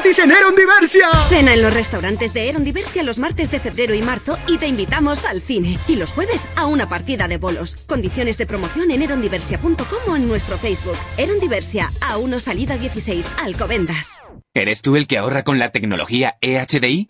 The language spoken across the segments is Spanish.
gratis en Eron Diversia. Cena en los restaurantes de Eron Diversia los martes de febrero y marzo y te invitamos al cine. Y los jueves a una partida de bolos. Condiciones de promoción en erondiversia.com o en nuestro Facebook. Eron Diversia, a 1 salida 16, Alcobendas. ¿Eres tú el que ahorra con la tecnología EHDI?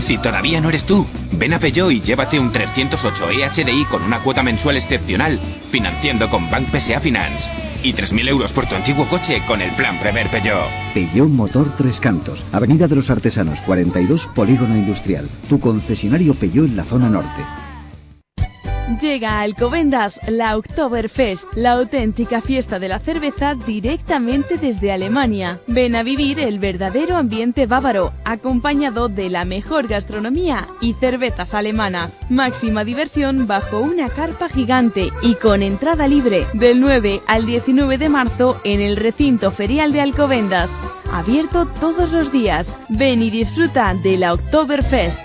Si todavía no eres tú, ven a Peugeot y llévate un 308 EHDI con una cuota mensual excepcional, financiando con Bank PSA Finance. Y 3.000 euros por tu antiguo coche con el plan Prever Peugeot. Peugeot Motor Tres Cantos, Avenida de los Artesanos 42, Polígono Industrial. Tu concesionario Peugeot en la zona norte. Llega a Alcobendas la Oktoberfest, la auténtica fiesta de la cerveza directamente desde Alemania. Ven a vivir el verdadero ambiente bávaro, acompañado de la mejor gastronomía y cervezas alemanas. Máxima diversión bajo una carpa gigante y con entrada libre del 9 al 19 de marzo en el recinto ferial de Alcobendas. Abierto todos los días. Ven y disfruta de la Oktoberfest.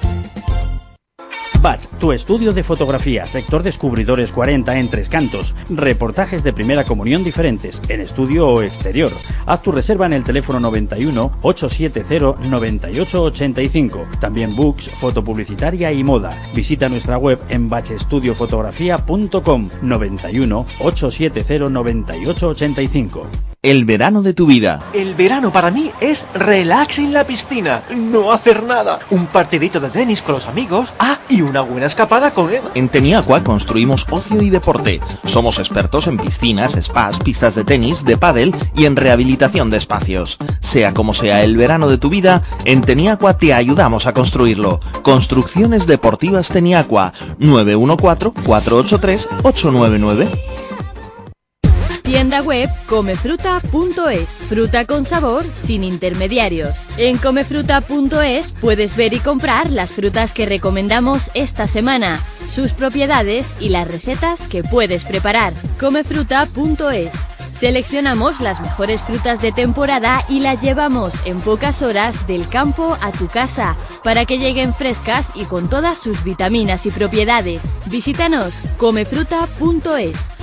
Batch, tu estudio de fotografía, sector descubridores 40 en Tres Cantos. Reportajes de primera comunión diferentes, en estudio o exterior. Haz tu reserva en el teléfono 91 870 9885. También books, foto publicitaria y moda. Visita nuestra web en batchestudiofotografía.com 91 870 9885. El verano de tu vida. El verano para mí es relax en la piscina, no hacer nada, un partidito de tenis con los amigos, ah, y una buena escapada con Eva. En Teniacua construimos ocio y deporte. Somos expertos en piscinas, spas, pistas de tenis, de pádel y en rehabilitación de espacios. Sea como sea el verano de tu vida, en Teniacua te ayudamos a construirlo. Construcciones Deportivas Teniacua 914-483-899. Tienda web comefruta.es. Fruta con sabor sin intermediarios. En comefruta.es puedes ver y comprar las frutas que recomendamos esta semana, sus propiedades y las recetas que puedes preparar. Comefruta.es. Seleccionamos las mejores frutas de temporada y las llevamos en pocas horas del campo a tu casa para que lleguen frescas y con todas sus vitaminas y propiedades. Visítanos comefruta.es.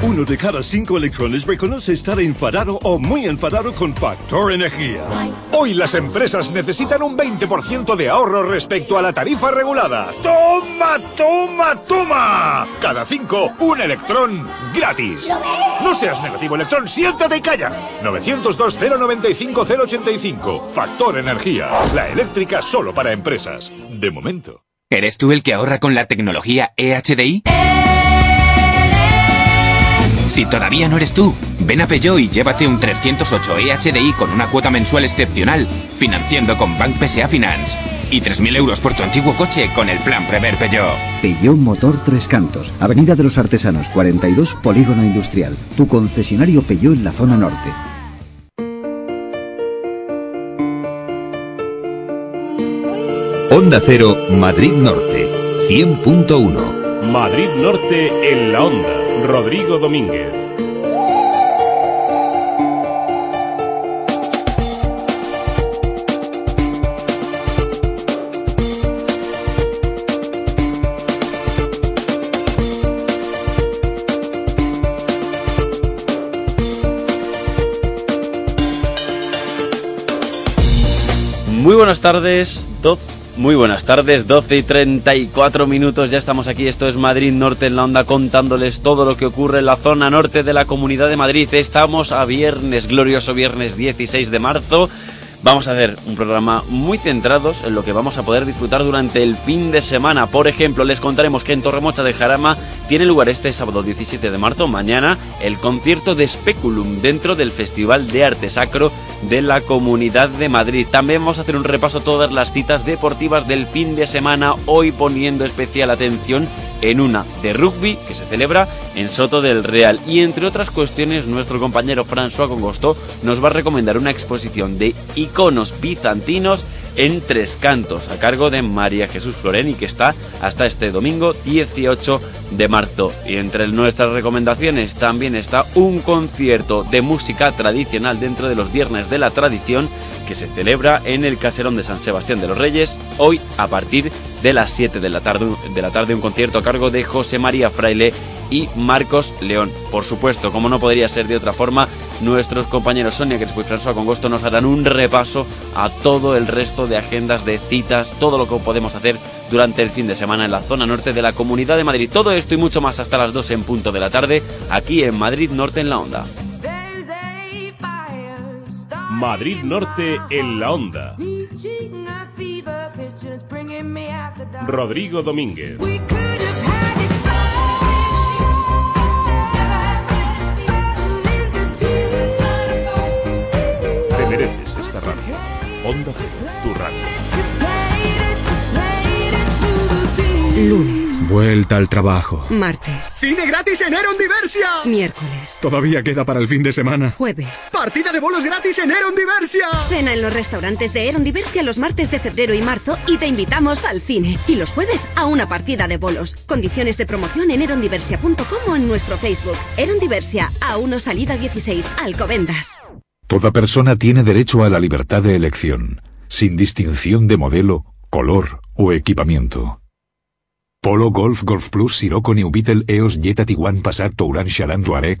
Uno de cada cinco electrones reconoce estar enfadado o muy enfadado con Factor Energía. Hoy las empresas necesitan un 20% de ahorro respecto a la tarifa regulada. ¡Toma, toma, toma! Cada cinco, un electrón gratis. No seas negativo, electrón, siéntate y calla. 902-095-085. Factor Energía. La eléctrica solo para empresas. De momento. ¿Eres tú el que ahorra con la tecnología EHDI? Si todavía no eres tú, ven a Peugeot y llévate un 308 EHDI con una cuota mensual excepcional, financiando con Bank PSA Finance. Y 3.000 euros por tu antiguo coche con el plan Prever Peugeot. Peugeot Motor Tres Cantos, Avenida de los Artesanos 42, Polígono Industrial. Tu concesionario Peugeot en la zona norte. Onda Cero, Madrid Norte, 100.1. Madrid Norte en la onda. Rodrigo Domínguez. Muy buenas tardes, 12 muy buenas tardes, 12 y 34 minutos, ya estamos aquí, esto es Madrid Norte en la onda contándoles todo lo que ocurre en la zona norte de la Comunidad de Madrid. Estamos a viernes, glorioso viernes 16 de marzo. Vamos a hacer un programa muy centrados en lo que vamos a poder disfrutar durante el fin de semana. Por ejemplo, les contaremos que en Torremocha de Jarama tiene lugar este sábado 17 de marzo, mañana, el concierto de Speculum dentro del Festival de Arte Sacro de la Comunidad de Madrid. También vamos a hacer un repaso a todas las citas deportivas del fin de semana, hoy poniendo especial atención en una de rugby que se celebra en Soto del Real. Y entre otras cuestiones, nuestro compañero François Congosto nos va a recomendar una exposición de iconos bizantinos en Tres Cantos, a cargo de María Jesús Floreni, que está hasta este domingo 18 de marzo. Y entre nuestras recomendaciones también está un concierto de música tradicional dentro de los Viernes de la Tradición que se celebra en el Caserón de San Sebastián de los Reyes, hoy a partir de las 7 de la tarde, de la tarde un concierto a cargo de José María Fraile y Marcos León. Por supuesto, como no podría ser de otra forma, nuestros compañeros Sonia Crespo y François Congosto nos harán un repaso a todo el resto de agendas de citas, todo lo que podemos hacer durante el fin de semana en la zona norte de la Comunidad de Madrid. Todo esto y mucho más hasta las 2 en punto de la tarde, aquí en Madrid Norte en la Onda. Madrid Norte en la Onda. Rodrigo Domínguez. Mereces esta radio. Onda Cero, tu radio. Lunes. Vuelta al trabajo. Martes. ¡Cine gratis en Eron Diversia! Miércoles. Todavía queda para el fin de semana. Jueves. ¡Partida de bolos gratis en Eron Diversia! Cena en los restaurantes de Eron Diversia los martes de febrero y marzo y te invitamos al cine. Y los jueves a una partida de bolos. Condiciones de promoción en erondiversia.com o en nuestro Facebook. Eron Diversia, A1 Salida 16, Alcobendas. Toda persona tiene derecho a la libertad de elección, sin distinción de modelo, color o equipamiento. Polo Golf Golf Plus Sirocco New Beetle EOS Jetta Tiguan Passat Touran Charan Touareg.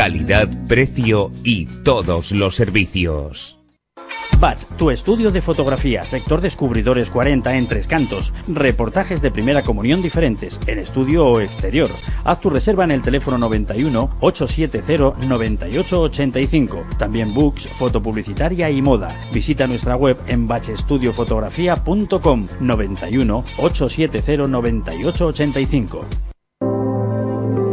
Calidad, precio y todos los servicios. BAT, tu estudio de fotografía, sector descubridores 40 en Tres Cantos, reportajes de primera comunión diferentes, en estudio o exterior. Haz tu reserva en el teléfono 91 870 9885. También books, fotopublicitaria y moda. Visita nuestra web en batchestudiofotografía.com 91 870 9885.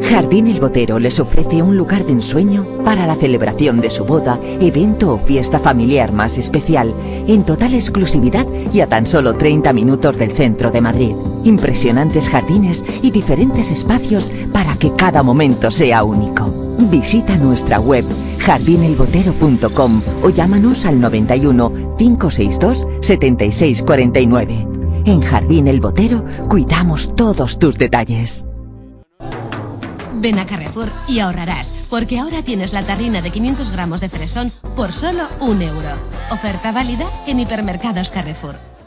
Jardín El Botero les ofrece un lugar de ensueño para la celebración de su boda, evento o fiesta familiar más especial, en total exclusividad y a tan solo 30 minutos del centro de Madrid. Impresionantes jardines y diferentes espacios para que cada momento sea único. Visita nuestra web jardinelbotero.com o llámanos al 91 562 7649. En Jardín El Botero cuidamos todos tus detalles. Ven a Carrefour y ahorrarás, porque ahora tienes la tarrina de 500 gramos de fresón por solo un euro. Oferta válida en hipermercados Carrefour.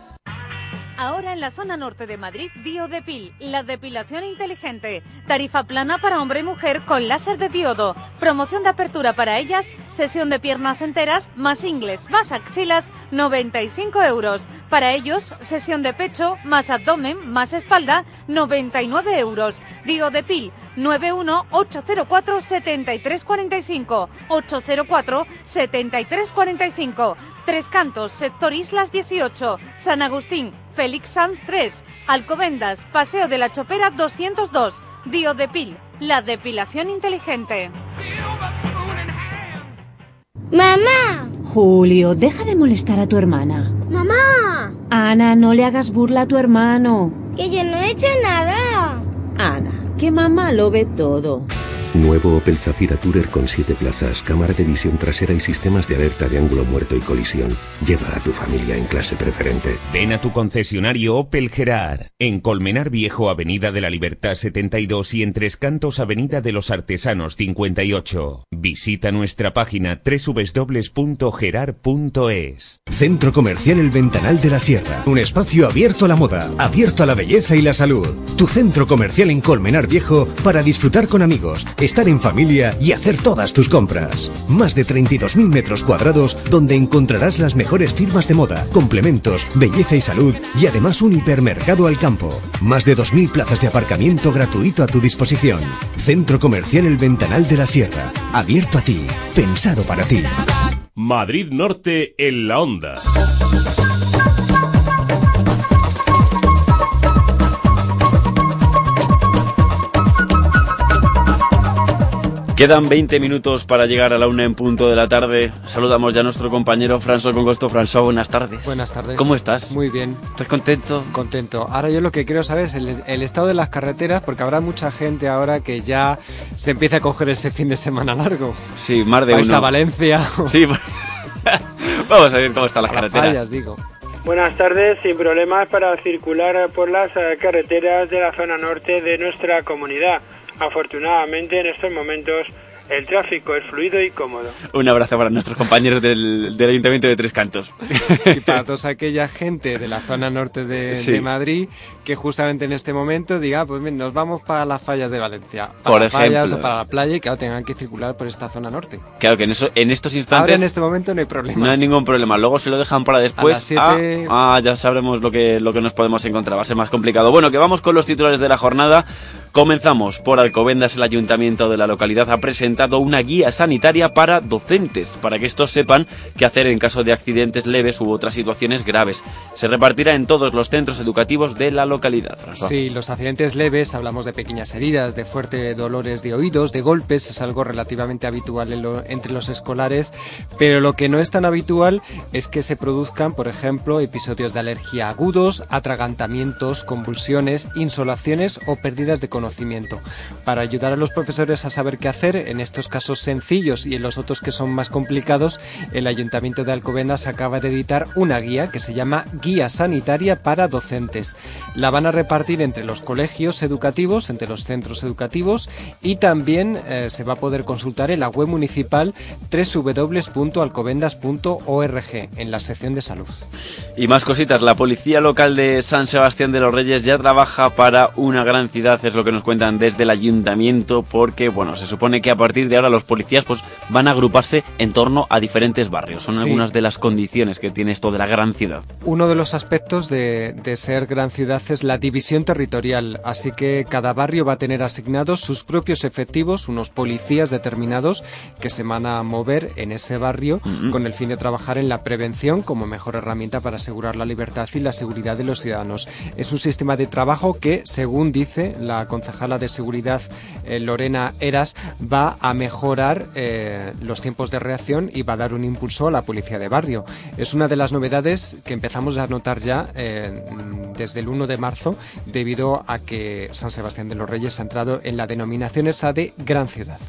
Ahora en la zona norte de Madrid, Diodepil, la depilación inteligente. Tarifa plana para hombre y mujer con láser de diodo. Promoción de apertura para ellas, sesión de piernas enteras, más ingles, más axilas, 95 euros. Para ellos, sesión de pecho, más abdomen, más espalda, 99 euros. Diodepil, 91804-7345. 804-7345. Tres Cantos, Sector Islas 18. San Agustín, Félix San 3. Alcobendas, Paseo de la Chopera 202. Diodepil, la depilación inteligente. ¡Mamá! Julio, deja de molestar a tu hermana. ¡Mamá! Ana, no le hagas burla a tu hermano. Que yo no he hecho nada. Ana, que mamá lo ve todo. Nuevo Opel Zafira Tourer con 7 plazas, cámara de visión trasera y sistemas de alerta de ángulo muerto y colisión. Lleva a tu familia en clase preferente. Ven a tu concesionario Opel Gerard. En Colmenar Viejo, Avenida de la Libertad 72 y en Tres Cantos, Avenida de los Artesanos 58. Visita nuestra página www.gerard.es. Centro Comercial El Ventanal de la Sierra. Un espacio abierto a la moda, abierto a la belleza y la salud. Tu centro comercial en Colmenar Para disfrutar con amigos, estar en familia y hacer todas tus compras. Más de 32.000 metros cuadrados donde encontrarás las mejores firmas de moda, complementos, belleza y salud y además un hipermercado al campo. Más de 2.000 plazas de aparcamiento gratuito a tu disposición. Centro Comercial El Ventanal de la Sierra. Abierto a ti. Pensado para ti. Madrid Norte en la onda. Quedan 20 minutos para llegar a la una en punto de la tarde. Saludamos ya a nuestro compañero François Congosto. François, buenas tardes. Buenas tardes. ¿Cómo estás? Muy bien. ¿Estás contento? Contento. Ahora yo lo que quiero saber es el, el estado de las carreteras, porque habrá mucha gente ahora que ya se empieza a coger ese fin de semana largo. Sí, más de Vais uno. a Valencia. Sí, vamos a ver cómo están las A las carreteras. fallas, digo. Buenas tardes, sin problemas para circular por las eh, carreteras de la zona norte de nuestra comunidad. Afortunadamente en estos momentos el tráfico es fluido y cómodo. Un abrazo para nuestros compañeros del, del Ayuntamiento de Tres Cantos. Y para toda aquella gente de la zona norte de, Sí. de Madrid que justamente en este momento diga, "Ah, pues bien, nos vamos para las fallas de Valencia. Para Por las fallas ejemplo. o para la playa y que ahora tengan que circular por esta zona norte. Claro que en, eso, en estos Ahora instantes en este momento no hay problema. no hay ningún problema. Luego se lo dejan para después. las siete- ah, ah, ya sabremos lo que, lo que nos podemos encontrar. Va a ser más complicado. Bueno, que vamos con los titulares de la jornada. Comenzamos por Alcobendas. El ayuntamiento de la localidad ha presentado una guía sanitaria para docentes, para que estos sepan qué hacer en caso de accidentes leves u otras situaciones graves. Se repartirá en todos los centros educativos de la localidad. Sí, los accidentes leves, hablamos de pequeñas heridas, de fuertes dolores de oídos, de golpes, es algo relativamente habitual en entre los escolares, pero lo que no es tan habitual es que se produzcan, por ejemplo, episodios de alergia agudos, atragantamientos, convulsiones, insolaciones o pérdidas de conocimiento. Para ayudar a los profesores a saber qué hacer en estos casos sencillos y en los otros que son más complicados, el Ayuntamiento de Alcobendas acaba de editar una guía que se llama Guía Sanitaria para Docentes. La van a repartir entre los colegios educativos, entre los centros educativos y también eh, se va a poder consultar en la web municipal www.alcobendas.org en la sección de salud. Y más cositas, la policía local de San Sebastián de los Reyes ya trabaja para una gran ciudad, es lo que nos cuentan desde el ayuntamiento, porque bueno, se supone que a partir de ahora los policías pues van a agruparse en torno a diferentes barrios. Son Sí. algunas de las condiciones que tiene esto de la gran ciudad. Uno de los aspectos de, de ser gran ciudad es la división territorial, así que cada barrio va a tener asignados sus propios efectivos, unos policías determinados que se van a mover en ese barrio con el fin de trabajar en la prevención como mejor herramienta para asegurar la libertad y la seguridad de los ciudadanos. Es un sistema de trabajo que, según dice la concejala de seguridad eh, Lorena Eras, va a mejorar eh, los tiempos de reacción y va a dar un impulso a la policía de barrio. Es una de las novedades que empezamos a notar ya eh, desde el 1 de marzo debido a que San Sebastián de los Reyes ha entrado en la denominación esa de gran ciudad.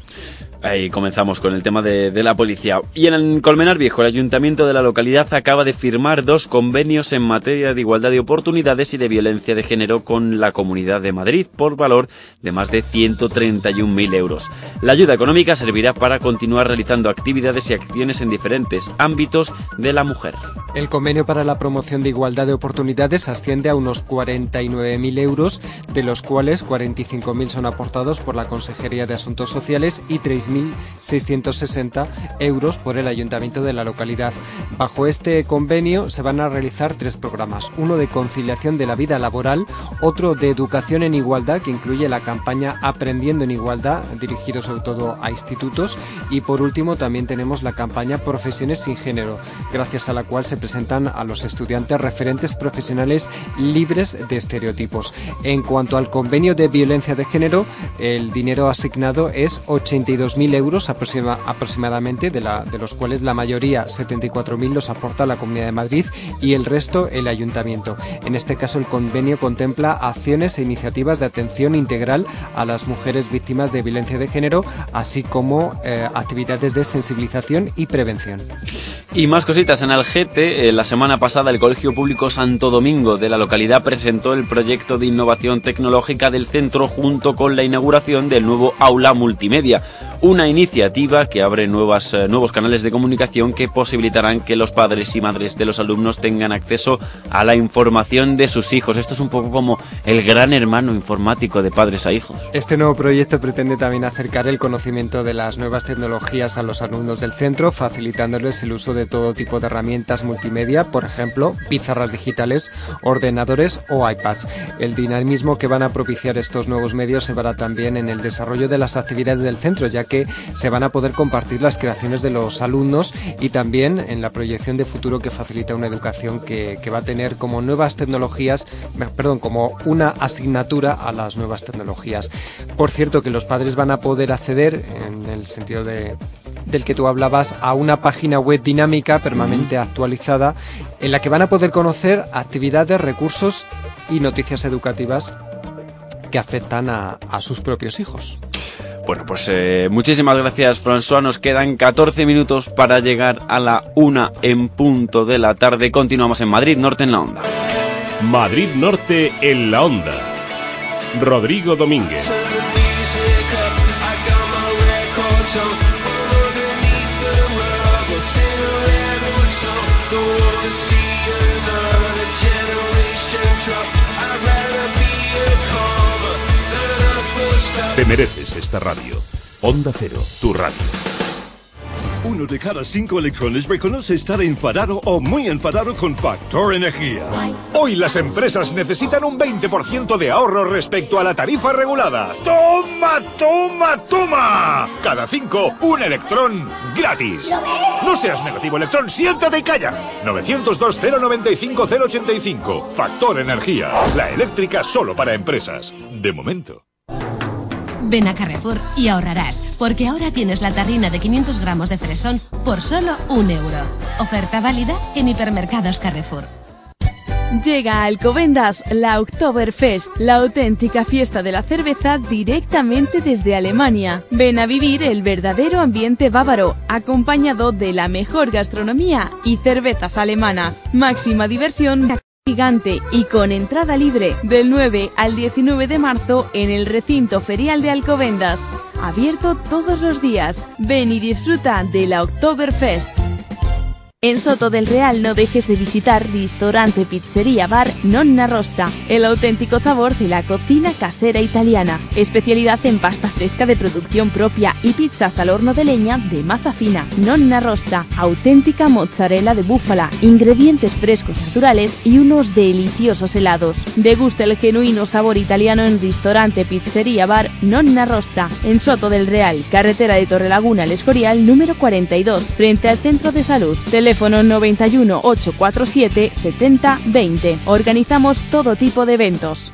Ahí comenzamos con el tema de, la policía. Y en Colmenar Viejo, el ayuntamiento de la localidad acaba de firmar dos convenios en materia de igualdad de oportunidades y de violencia de género con la Comunidad de Madrid por valor de más de 131.000 euros. La ayuda económica servirá para continuar realizando actividades y acciones en diferentes ámbitos de la mujer. El convenio para la promoción de igualdad de oportunidades asciende a unos 49.000 euros, de los cuales 45.000 son aportados por la Consejería de Asuntos Sociales y 3.660 euros por el Ayuntamiento de la localidad. Bajo este convenio se van a realizar tres programas, uno de conciliación de la vida laboral, otro de educación en igualdad, que incluye la campaña Aprendiendo en Igualdad, dirigido sobre todo a institutos, y por último también tenemos la campaña Profesiones sin Género, gracias a la cual se presentan a los estudiantes referentes profesionales libres de estereotipos. En cuanto al convenio de violencia de género, el dinero asignado es 82.000 euros aproxima- aproximadamente, de los cuales la mayoría, 74.000, los aporta la Comunidad de Madrid y el resto el Ayuntamiento. En este caso, el convenio contempla acciones e iniciativas de atención integral a las mujeres víctimas de violencia de género, así como eh, actividades de sensibilización y prevención. Y más cositas en Algete. eh, la semana pasada el Colegio Público Santo Domingo de la localidad presentó el proyecto de innovación tecnológica del centro junto con la inauguración del nuevo aula multimedia. Una iniciativa que abre nuevas, eh, nuevos canales de comunicación que posibilitarán que los padres y madres de los alumnos tengan acceso a la información de sus hijos. Esto es un poco como el gran hermano informático de padres a hijos. Este nuevo proyecto pretende también acercar el conocimiento de las nuevas tecnologías a los alumnos del centro, facilitándoles el uso de todo tipo de herramientas multimedia, por ejemplo, pizarras digitales, ordenadores o iPads. El dinamismo que van a propiciar estos nuevos medios se verá también en el desarrollo de las actividades del centro, ya que se van a poder compartir las creaciones de los alumnos y también en la proyección de futuro que facilita una educación que, que va a tener como nuevas tecnologías, perdón, como una asignatura a las nuevas tecnologías. Por cierto, que los padres van a poder acceder, en el sentido de, del que tú hablabas, a una página web dinámica permanente actualizada en la que van a poder conocer actividades, recursos y noticias educativas que afectan a, a sus propios hijos. Bueno, pues eh, muchísimas gracias, François. Nos quedan 14 minutos para llegar a la una en punto de la tarde. Continuamos en Madrid, Norte en la Onda. Madrid Norte en la Onda. Rodrigo Domínguez. Mereces esta radio. Onda Cero, tu radio. Uno de cada cinco electrones reconoce estar enfadado o muy enfadado con Factor Energía. Hoy las empresas necesitan un 20% de ahorro respecto a la tarifa regulada. ¡Toma, toma, toma! Cada cinco, un electrón gratis. No seas negativo, electrón, siéntate y calla. 902-095-085. Factor Energía. La eléctrica solo para empresas. De momento. Ven a Carrefour y ahorrarás, porque ahora tienes la tarrina de 500 gramos de fresón por solo un euro. Oferta válida en hipermercados Carrefour. Llega a Alcobendas la Oktoberfest, la auténtica fiesta de la cerveza directamente desde Alemania. Ven a vivir el verdadero ambiente bávaro, acompañado de la mejor gastronomía y cervezas alemanas. Máxima diversión gigante y con entrada libre del 9 al 19 de marzo en el recinto ferial de Alcobendas. Abierto todos los días. Ven y disfruta de la Oktoberfest. En Soto del Real no dejes de visitar Ristorante Pizzería Bar Nonna Rossa, el auténtico sabor de la cocina casera italiana. Especialidad en pasta fresca de producción propia y pizzas al horno de leña de masa fina. Nonna Rossa, auténtica mozzarella de búfala, ingredientes frescos naturales y unos deliciosos helados. Degusta el genuino sabor italiano en Ristorante Pizzería Bar Nonna Rossa, en Soto del Real, carretera de Torrelaguna al Escorial número 42, frente al Centro de Salud. Teléfono 91 847 70 20. Organizamos todo tipo de eventos.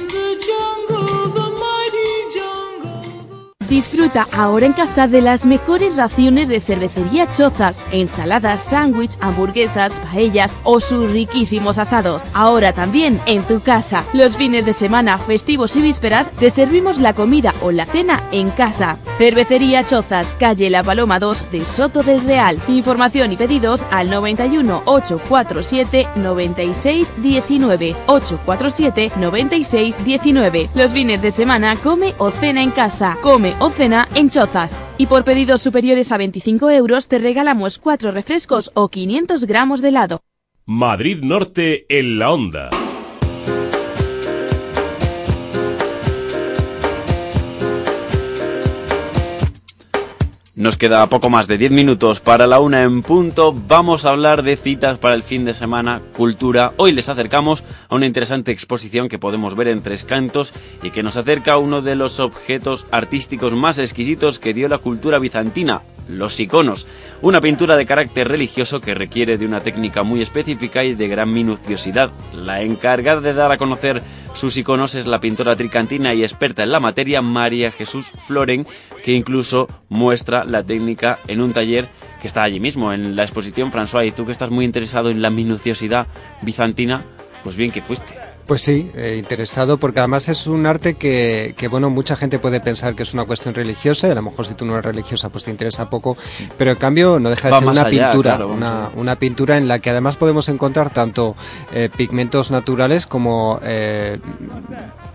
Disfruta ahora en casa de las mejores raciones de cervecería Chozas, ensaladas, sándwich, hamburguesas, paellas o sus riquísimos asados. Ahora también en tu casa. Los fines de semana, festivos y vísperas te servimos la comida o la cena en casa. Cervecería Chozas, calle La Paloma 2 de Soto del Real. Información y pedidos al 91 847 96 19 847 96 19. Los fines de semana come o cena en casa. Come o cena en Chozas. Y por pedidos superiores a 25 euros te regalamos 4 refrescos o 500 gramos de helado. Madrid Norte en la Onda. Nos queda poco más de 10 minutos para la una en punto. Vamos a hablar de citas para el fin de semana, cultura. Hoy les acercamos a una interesante exposición que podemos ver en Tres Cantos y que nos acerca a uno de los objetos artísticos más exquisitos que dio la cultura bizantina, los iconos. Una pintura de carácter religioso que requiere de una técnica muy específica y de gran minuciosidad. La encargada de dar a conocer sus iconos es la pintora tricantina y experta en la materia María Jesús Floren, que incluso muestra la técnica en un taller que está allí mismo, en la exposición François. Y tú que estás muy interesado en la minuciosidad bizantina, pues bien que fuiste. Pues sí, eh, interesado porque además es un arte que, que, bueno, mucha gente puede pensar que es una cuestión religiosa y a lo mejor si tú no eres religiosa pues te interesa poco, pero en cambio no deja de Va ser una allá, pintura, claro, una, una pintura en la que además podemos encontrar tanto eh, pigmentos naturales como eh,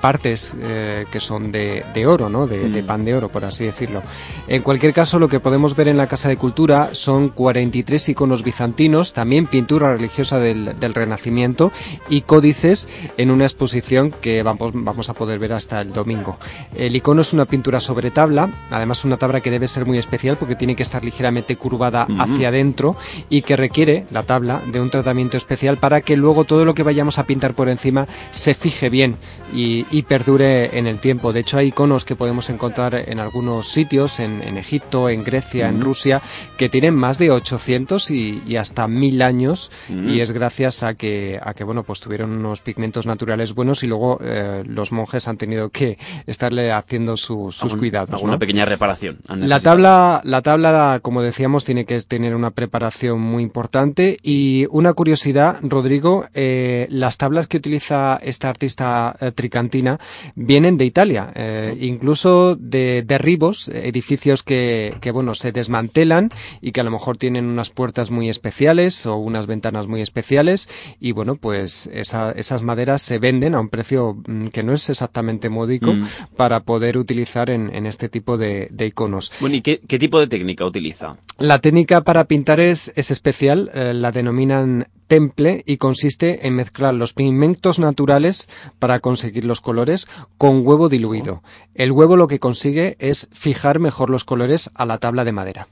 partes eh, que son de, de oro, ¿no? De, de Mm. pan de oro, por así decirlo. En cualquier caso, lo que podemos ver en la Casa de Cultura son 43 iconos bizantinos, también pintura religiosa del, del Renacimiento y códices en una exposición que vamos, vamos a poder ver hasta el domingo. El icono es una pintura sobre tabla, además una tabla que debe ser muy especial porque tiene que estar ligeramente curvada hacia adentro y que requiere la tabla de un tratamiento especial para que luego todo lo que vayamos a pintar por encima se fije bien y, y perdure en el tiempo. De hecho, hay iconos que podemos encontrar en algunos sitios, en, en Egipto, en Grecia, en. Rusia, que tienen más de 800 y, y hasta 1000 años y es gracias a que, a que bueno, pues tuvieron unos pigmentos naturales buenos y luego eh, los monjes han tenido que estarle haciendo su- sus Algún- cuidados. Alguna ¿no? pequeña reparación. La tabla, la tabla, como decíamos, tiene que tener una preparación muy importante y una curiosidad, Rodrigo, eh, las tablas que utiliza esta artista eh, tricantina vienen de Italia, eh, incluso de derribos, edificios que, que, bueno, se desmantelan y que a lo mejor tienen unas puertas muy especiales o unas ventanas muy especiales y bueno, pues esa- esas maderas se venden a un precio mm, que no es exactamente módico Mm. para poder utilizar en, en este tipo de, de iconos. Bueno, ¿y qué, qué tipo de técnica utiliza? La técnica para pintar es, es especial, eh, la denominan temple y consiste en mezclar los pigmentos naturales para conseguir los colores con huevo diluido. El huevo lo que consigue es fijar mejor los colores a la tabla de madera.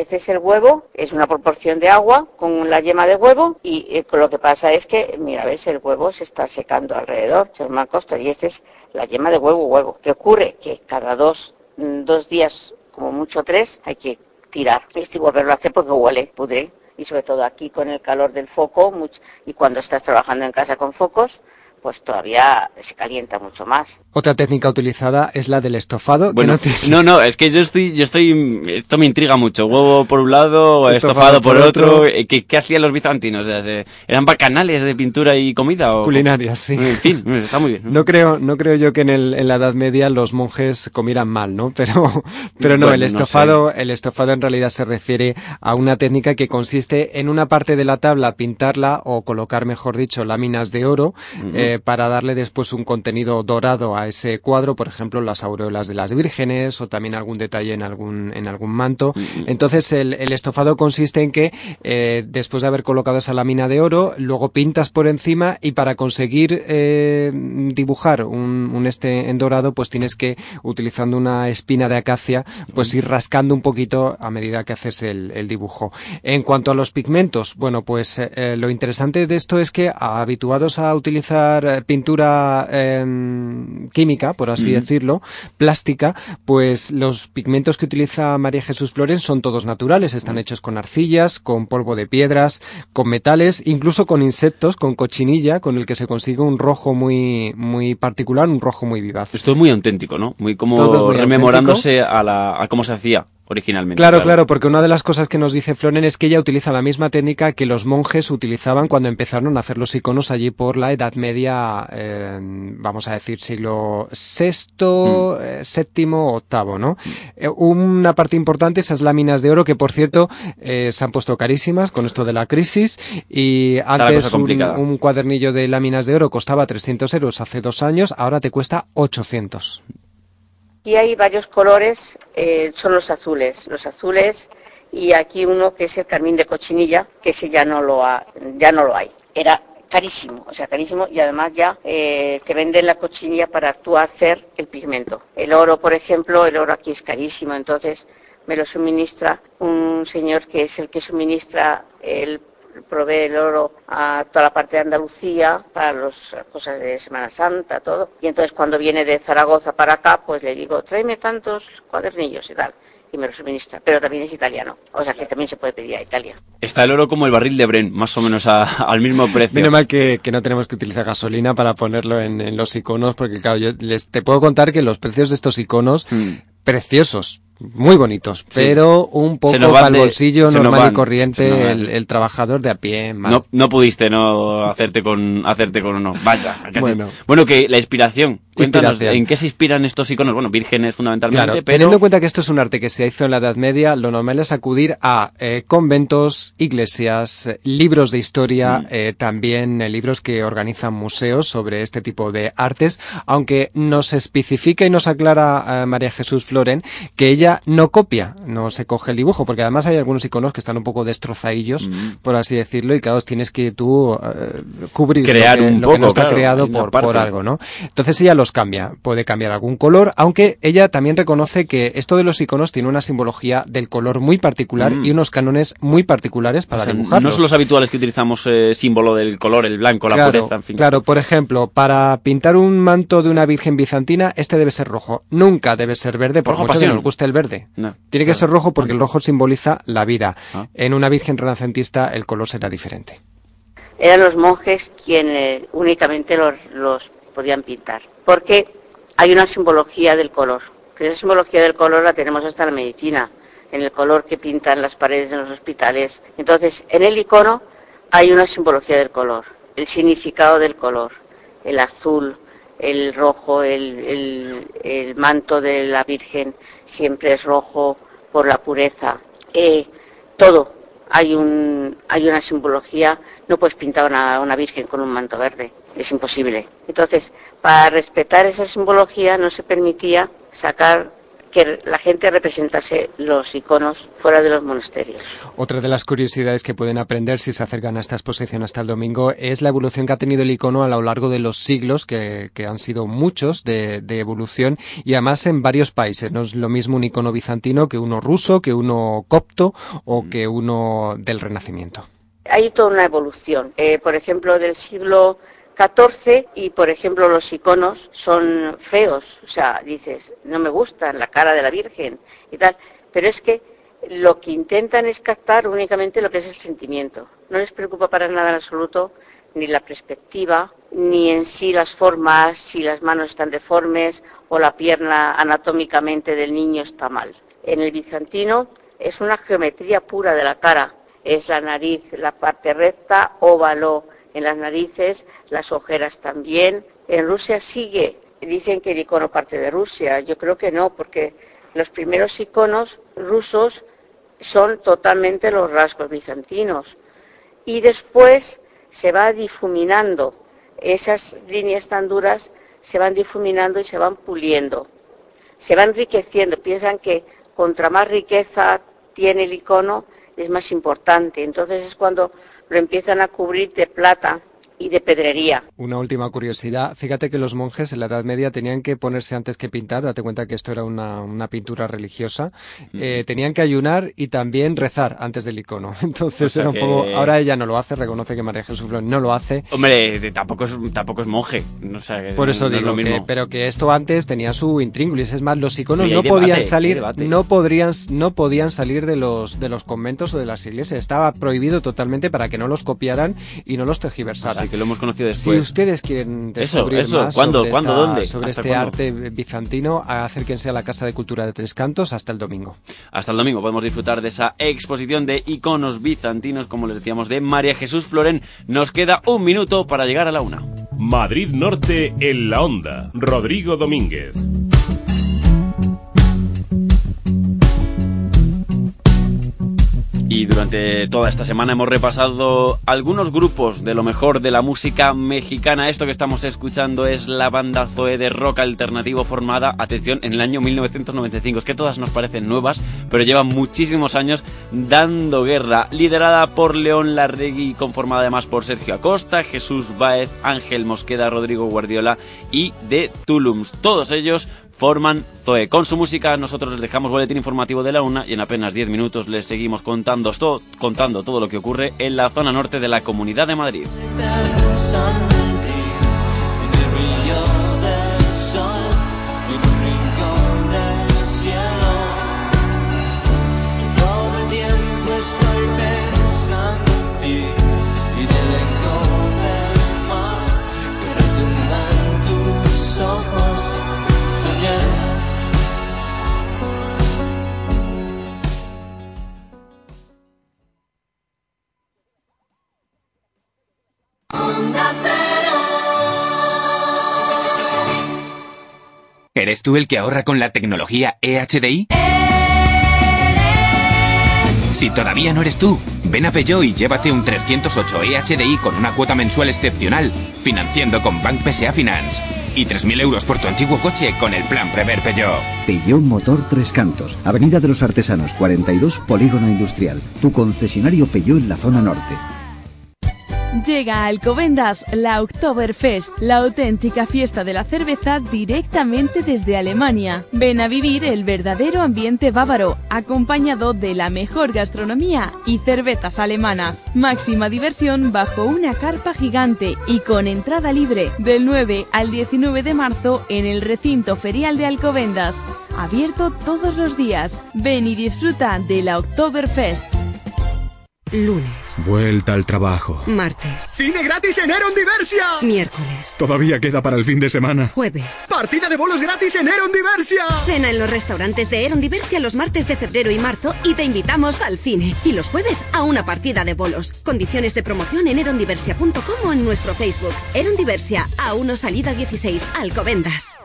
Este es el huevo, es una proporción de agua con la yema de huevo y eh, lo que pasa es que, mira, ves, el huevo se está secando alrededor, se llama costa y esta es la yema de huevo, huevo. ¿Qué ocurre? Que cada dos, mm, dos días, como mucho tres, hay que tirar y volverlo a hacer porque huele, pudre. Y sobre todo aquí con el calor del foco y cuando estás trabajando en casa con focos, pues todavía se calienta mucho más. Otra técnica utilizada es la del estofado. que Bueno, no tiene- no, no, es que yo estoy, yo estoy, esto me intriga mucho. Huevo por un lado, Estofado estofado, por, por otro. otro. Eh, ¿Qué, qué hacían los bizantinos? O sea, se- ¿Eran bacanales de pintura y comida? O, Culinarias, sí. En fin, está muy bien. No creo, no creo yo que en, el, en la Edad Media los monjes comieran mal, ¿no? Pero, pero no, Bueno, el no estofado, el estofado en realidad se refiere a una técnica que consiste en una parte de la tabla pintarla o colocar, mejor dicho, láminas de oro eh, para darle después un contenido dorado a ese cuadro, por ejemplo, las aureolas de las vírgenes o también algún detalle en algún, en algún manto. Entonces el, el estofado consiste en que eh, después de haber colocado esa lámina de oro, luego pintas por encima y para conseguir eh, dibujar un, un este en dorado, pues tienes que, utilizando una espina de acacia, pues ir rascando un poquito a medida que haces el, el dibujo. En cuanto a los pigmentos, bueno, pues eh, eh, lo interesante de esto es que habituados a utilizar eh, pintura em, química, por así decirlo, plástica, pues los pigmentos que utiliza María Jesús Flores son todos naturales, están hechos con arcillas, con polvo de piedras, con metales, incluso con insectos, con cochinilla, con el que se consigue un rojo muy, muy particular, un rojo muy vivaz. Esto es muy auténtico, ¿no? Muy como muy rememorándose a, la, a cómo se hacía originalmente. Claro, claro, porque una de las cosas que nos dice Floren es que ella utiliza la misma técnica que los monjes utilizaban cuando empezaron a hacer los iconos allí por la Edad Media, eh, vamos a decir siglo VI, eh, séptimo, octavo, ¿no? Eh, una parte importante, esas láminas de oro que, por cierto, eh, se han puesto carísimas con esto de la crisis y antes un, un cuadernillo de láminas de oro costaba 300 euros hace dos años, ahora te cuesta 800. Y hay varios colores, eh, son los azules, los azules y aquí uno que es el carmín de cochinilla, que ese ya no lo ha, ya no lo hay. Era carísimo, o sea, carísimo y además ya eh, te venden la cochinilla para tú hacer el pigmento. El oro, por ejemplo, el oro aquí es carísimo, entonces me lo suministra un señor que es el que suministra el provee el oro a toda la parte de Andalucía para las cosas de Semana Santa, todo. Y entonces cuando viene de Zaragoza para acá, pues le digo, tráeme tantos cuadernillos y tal. y me lo suministra, pero también es italiano, o sea que también se puede pedir a Italia. Está el oro como el barril de Bren, más o menos a- al mismo precio. Menos mal que, que no tenemos que utilizar gasolina para ponerlo en, en los iconos, porque claro, yo les, te puedo contar que los precios de estos iconos, preciosos, muy bonitos. Sí. pero un poco para el bolsillo normal van, y corriente, el, el trabajador de a pie. mal. No, no pudiste no hacerte con hacerte con uno. Vaya. Bueno. bueno, que la inspiración. Cuéntanos, Inspiración. ¿en qué se inspiran estos iconos? Bueno, vírgenes fundamentalmente, Claro, pero... teniendo en cuenta que esto es un arte que se hizo en la Edad Media, lo normal es acudir a eh, conventos, iglesias, libros de historia, eh, también eh, libros que organizan museos sobre este tipo de artes, aunque nos especifica y nos aclara María Jesús Floren que ella no copia, no se coge el dibujo, porque además hay algunos iconos que están un poco destrozadillos, por así decirlo, y claro, tienes que tú eh, cubrir Crear lo que, un lo que no está claro, creado por, por algo, ¿no? Entonces ella los cambia, puede cambiar algún color, aunque ella también reconoce que esto de los iconos tiene una simbología del color muy particular Mm. y unos cánones muy particulares para O sea, dibujarlos. No son los habituales que utilizamos eh, símbolo del color, el blanco, la claro, pureza, en fin. claro, por ejemplo, para pintar un manto de una virgen bizantina, este debe ser rojo. Nunca debe ser verde, por Rojo mucho que nos guste el verde. No, Tiene que ser rojo porque el rojo simboliza la vida. Ah. En una virgen renacentista el color será diferente. eran los monjes quienes únicamente los, los podían pintar. Porque hay una simbología del color, que esa simbología del color la tenemos hasta en la medicina, en el color que pintan las paredes en los hospitales. Entonces, en el icono hay una simbología del color, el significado del color, el azul, el rojo, el, el- manto de la Virgen siempre es rojo por la pureza. Eh, todo, hay, un, hay una simbología, no puedes pintar una, una virgen con un manto verde, es imposible. Entonces, para respetar esa simbología no se permitía sacar que la gente representase los iconos fuera de los monasterios. Otra de las curiosidades que pueden aprender si se acercan a esta exposición hasta el domingo es la evolución que ha tenido el icono a lo largo de los siglos, que, que han sido muchos de, de evolución y además en varios países. No es lo mismo un icono bizantino que uno ruso, que uno copto o que uno del Renacimiento. Hay toda una evolución. Eh, por ejemplo, del siglo XIV y, por ejemplo, los iconos son feos. O sea, dices, no me gustan la cara de la Virgen y tal. Pero es que lo que intentan es captar únicamente lo que es el sentimiento. No les preocupa para nada en absoluto ni la perspectiva, ni en sí las formas, si las manos están deformes o la pierna anatómicamente del niño está mal. En el bizantino es una geometría pura de la cara. Es la nariz, la parte recta, óvalo en las narices, las ojeras también. En Rusia sigue, dicen que el icono parte de Rusia. Yo creo que no, porque los primeros iconos rusos son totalmente los rasgos bizantinos. Y después se va difuminando. Esas líneas tan duras se van difuminando y se van puliendo. Se va enriqueciendo. Piensan que contra más riqueza tiene el icono, es más importante. Entonces es cuando lo empiezan a cubrir de plata y de pedrería. Una última curiosidad. Fíjate que los monjes en la Edad Media tenían que ponerse antes que pintar, date cuenta que esto era una, una pintura religiosa, eh, tenían que ayunar y también rezar antes del icono. Entonces O sea era un que- poco... Ahora ella no lo hace, reconoce que María Jesús no lo hace. Hombre, tampoco es, tampoco es monje. O sea, Por eso no es digo lo que, mismo. pero que esto antes tenía su intríngulis. Es más, los iconos no debate, podían salir, no podrían, no podían salir de los, de los conventos o de las iglesias. Estaba prohibido totalmente para que no los copiaran y no los tergiversaran. Que lo hemos conocido Si después. ustedes quieren Eso, descubrir eso, más ¿cuándo, sobre, cuándo, esta- dónde? sobre ¿Hasta este cuándo? arte bizantino, acérquense a la Casa de Cultura de Tres Cantos hasta el domingo. Hasta el domingo podemos disfrutar de esa exposición de iconos bizantinos, como les decíamos, de María Jesús Floren. Nos queda un minuto para llegar a la una. Madrid Norte en la onda. Rodrigo Domínguez. Y durante toda esta semana hemos repasado algunos grupos de lo mejor de la música mexicana. Esto que estamos escuchando es la banda Zoe de rock alternativo formada, atención, en el año 1995. Es que todas nos parecen nuevas, pero llevan muchísimos años dando guerra. Liderada por León Larregui, conformada además por Sergio Acosta, Jesús Baez, Ángel Mosqueda, Rodrigo Guardiola y de Tulums. Todos ellos forman Zoe. Con su música nosotros les dejamos boletín informativo de la una y en apenas 10 minutos les seguimos contando, todo- contando todo lo que ocurre en la zona norte de la Comunidad de Madrid. ¿Eres tú el que ahorra con la tecnología EHDI? Si todavía no eres tú, ven a Peugeot y llévate un 308 EHDI con una cuota mensual excepcional, financiando con Bank PSA Finance. Y 3.000 euros por tu antiguo coche con el plan Prever Peugeot. Peugeot Motor Tres Cantos, Avenida de los Artesanos 42, Polígono Industrial. Tu concesionario Peugeot en la zona norte. Llega a Alcobendas la Oktoberfest, la auténtica fiesta de la cerveza directamente desde Alemania. Ven a vivir el verdadero ambiente bávaro, acompañado de la mejor gastronomía y cervezas alemanas. Máxima diversión bajo una carpa gigante y con entrada libre del 9 al 19 de marzo en el recinto ferial de Alcobendas. Abierto todos los días. Ven y disfruta de la Oktoberfest. Lunes, Vuelta al trabajo. martes, ¡Cine gratis en Eron Diversia! miércoles, Todavía queda para el fin de semana. jueves. ¡Partida de bolos gratis en Eron Diversia! Cena en los restaurantes de Eron Diversia los martes de febrero y marzo y te invitamos al cine. Y los jueves a una partida de bolos. Condiciones de promoción en erondiversia.com o en nuestro Facebook. Eron Diversia, a 1 salida 16, Alcobendas.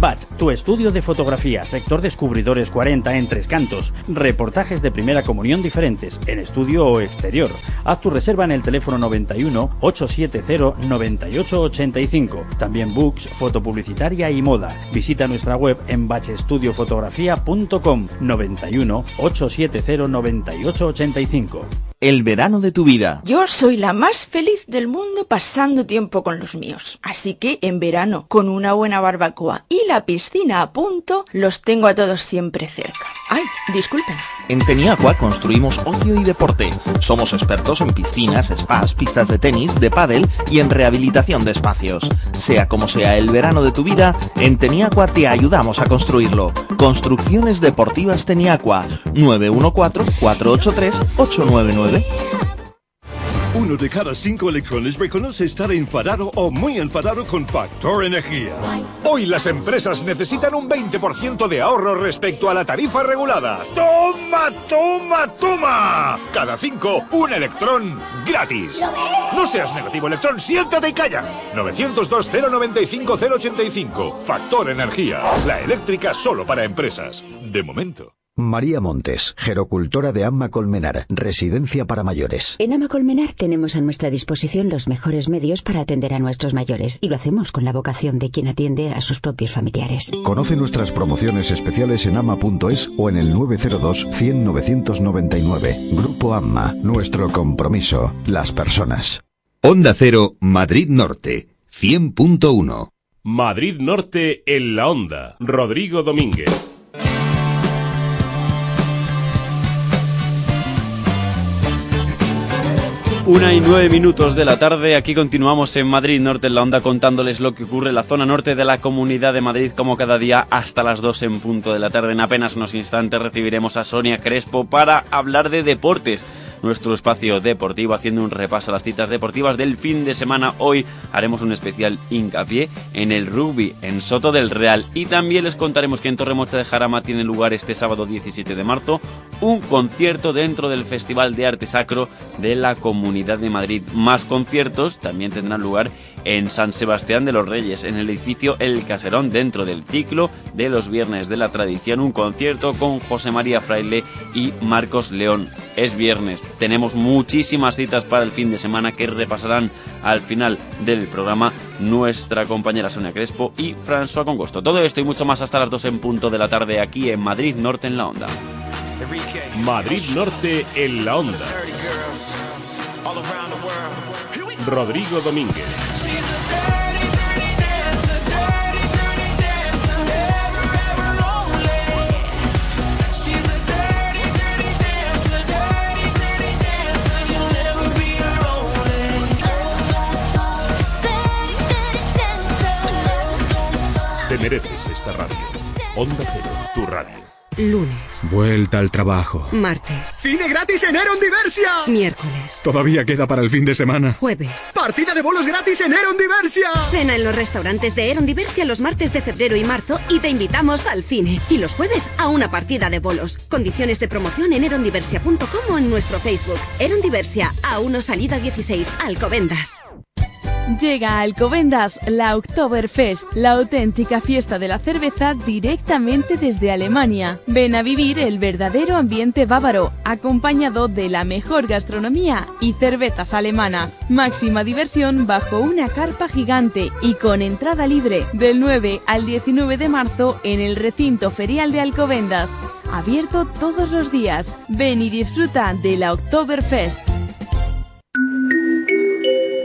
BAT, tu estudio de fotografía, sector descubridores 40 en Tres Cantos. Reportajes de primera comunión diferentes, en estudio o exterior. Haz tu reserva en el teléfono 91 870 9885. También books, fotopublicitaria y moda. Visita nuestra web en bachestudiofotografía.com 91 870 9885. El verano de tu vida. Yo soy la más feliz del mundo pasando tiempo con los míos. Así que en verano, con una buena barbacoa y la piscina a punto, los tengo a todos siempre cerca. Ay, disculpen. En Teniaqua construimos ocio y deporte. Somos expertos en piscinas, spas, pistas de tenis, de pádel y en rehabilitación de espacios. Sea como sea el verano de tu vida, en Teniaqua te ayudamos a construirlo. Construcciones Deportivas Teniaqua 914-483-899. Uno de cada cinco electrones reconoce estar enfadado o muy enfadado con Factor Energía. Hoy las empresas necesitan un 20% de ahorro respecto a la tarifa regulada. ¡Toma, toma, toma! Cada cinco, un electrón gratis. No seas negativo, electrón, siéntate y calla. 902-095-085. Factor Energía. La eléctrica solo para empresas. De momento. María Montes, gerocultora de Amma Colmenar, residencia para mayores. En Ama Colmenar tenemos a nuestra disposición los mejores medios para atender a nuestros mayores y lo hacemos con la vocación de quien atiende a sus propios familiares. Conoce nuestras promociones especiales en ama.es o en el 902 100 999. Grupo Amma, nuestro compromiso, las personas. Onda Cero, Madrid Norte, 100.1. Madrid Norte en la onda. Rodrigo Domínguez. Una y nueve minutos de la tarde, aquí continuamos en Madrid Norte en la onda contándoles lo que ocurre en la zona norte de la Comunidad de Madrid como cada día hasta las 2 en punto de la tarde. En apenas unos instantes recibiremos a Sonia Crespo para hablar de deportes. Nuestro espacio deportivo haciendo un repaso a las citas deportivas del fin de semana. Hoy haremos un especial hincapié en el rugby en Soto del Real y también les contaremos que en Torremocha de Jarama tiene lugar este sábado 17 de marzo un concierto dentro del Festival de Arte Sacro de la Comunidad de Madrid. Más conciertos también tendrán lugar en San Sebastián de los Reyes, en el edificio El Caserón, dentro del ciclo de los Viernes de la Tradición, un concierto con José María Fraile y Marcos León. Es viernes, tenemos muchísimas citas para el fin de semana que repasarán al final del programa nuestra compañera Sonia Crespo y François Congosto. Todo esto y mucho más hasta las 2 en punto de la tarde aquí en Madrid Norte en la Onda. Madrid Norte en la onda. Rodrigo Domínguez. Onda Cero, tu radio. Lunes, Vuelta al trabajo. martes, ¡Cine gratis en Eron Diversia! miércoles, Todavía queda para el fin de semana. jueves. ¡Partida de bolos gratis en Eron Diversia! Cena en los restaurantes de Eron Diversia los martes de febrero y marzo y te invitamos al cine. Y los jueves a una partida de bolos. Condiciones de promoción en erondiversia.com o en nuestro Facebook. Eron Diversia, a 1 salida 16, Alcobendas. Llega a Alcobendas la Oktoberfest, la auténtica fiesta de la cerveza directamente desde Alemania. Ven a vivir el verdadero ambiente bávaro, acompañado de la mejor gastronomía y cervezas alemanas. Máxima diversión bajo una carpa gigante y con entrada libre del 9 al 19 de marzo en el recinto ferial de Alcobendas. Abierto todos los días. Ven y disfruta de la Oktoberfest.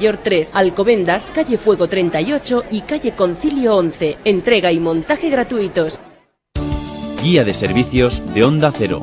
3, Alcobendas, calle Fuego 38 y calle Concilio 11. Entrega y montaje gratuitos. Guía de servicios de Onda Cero.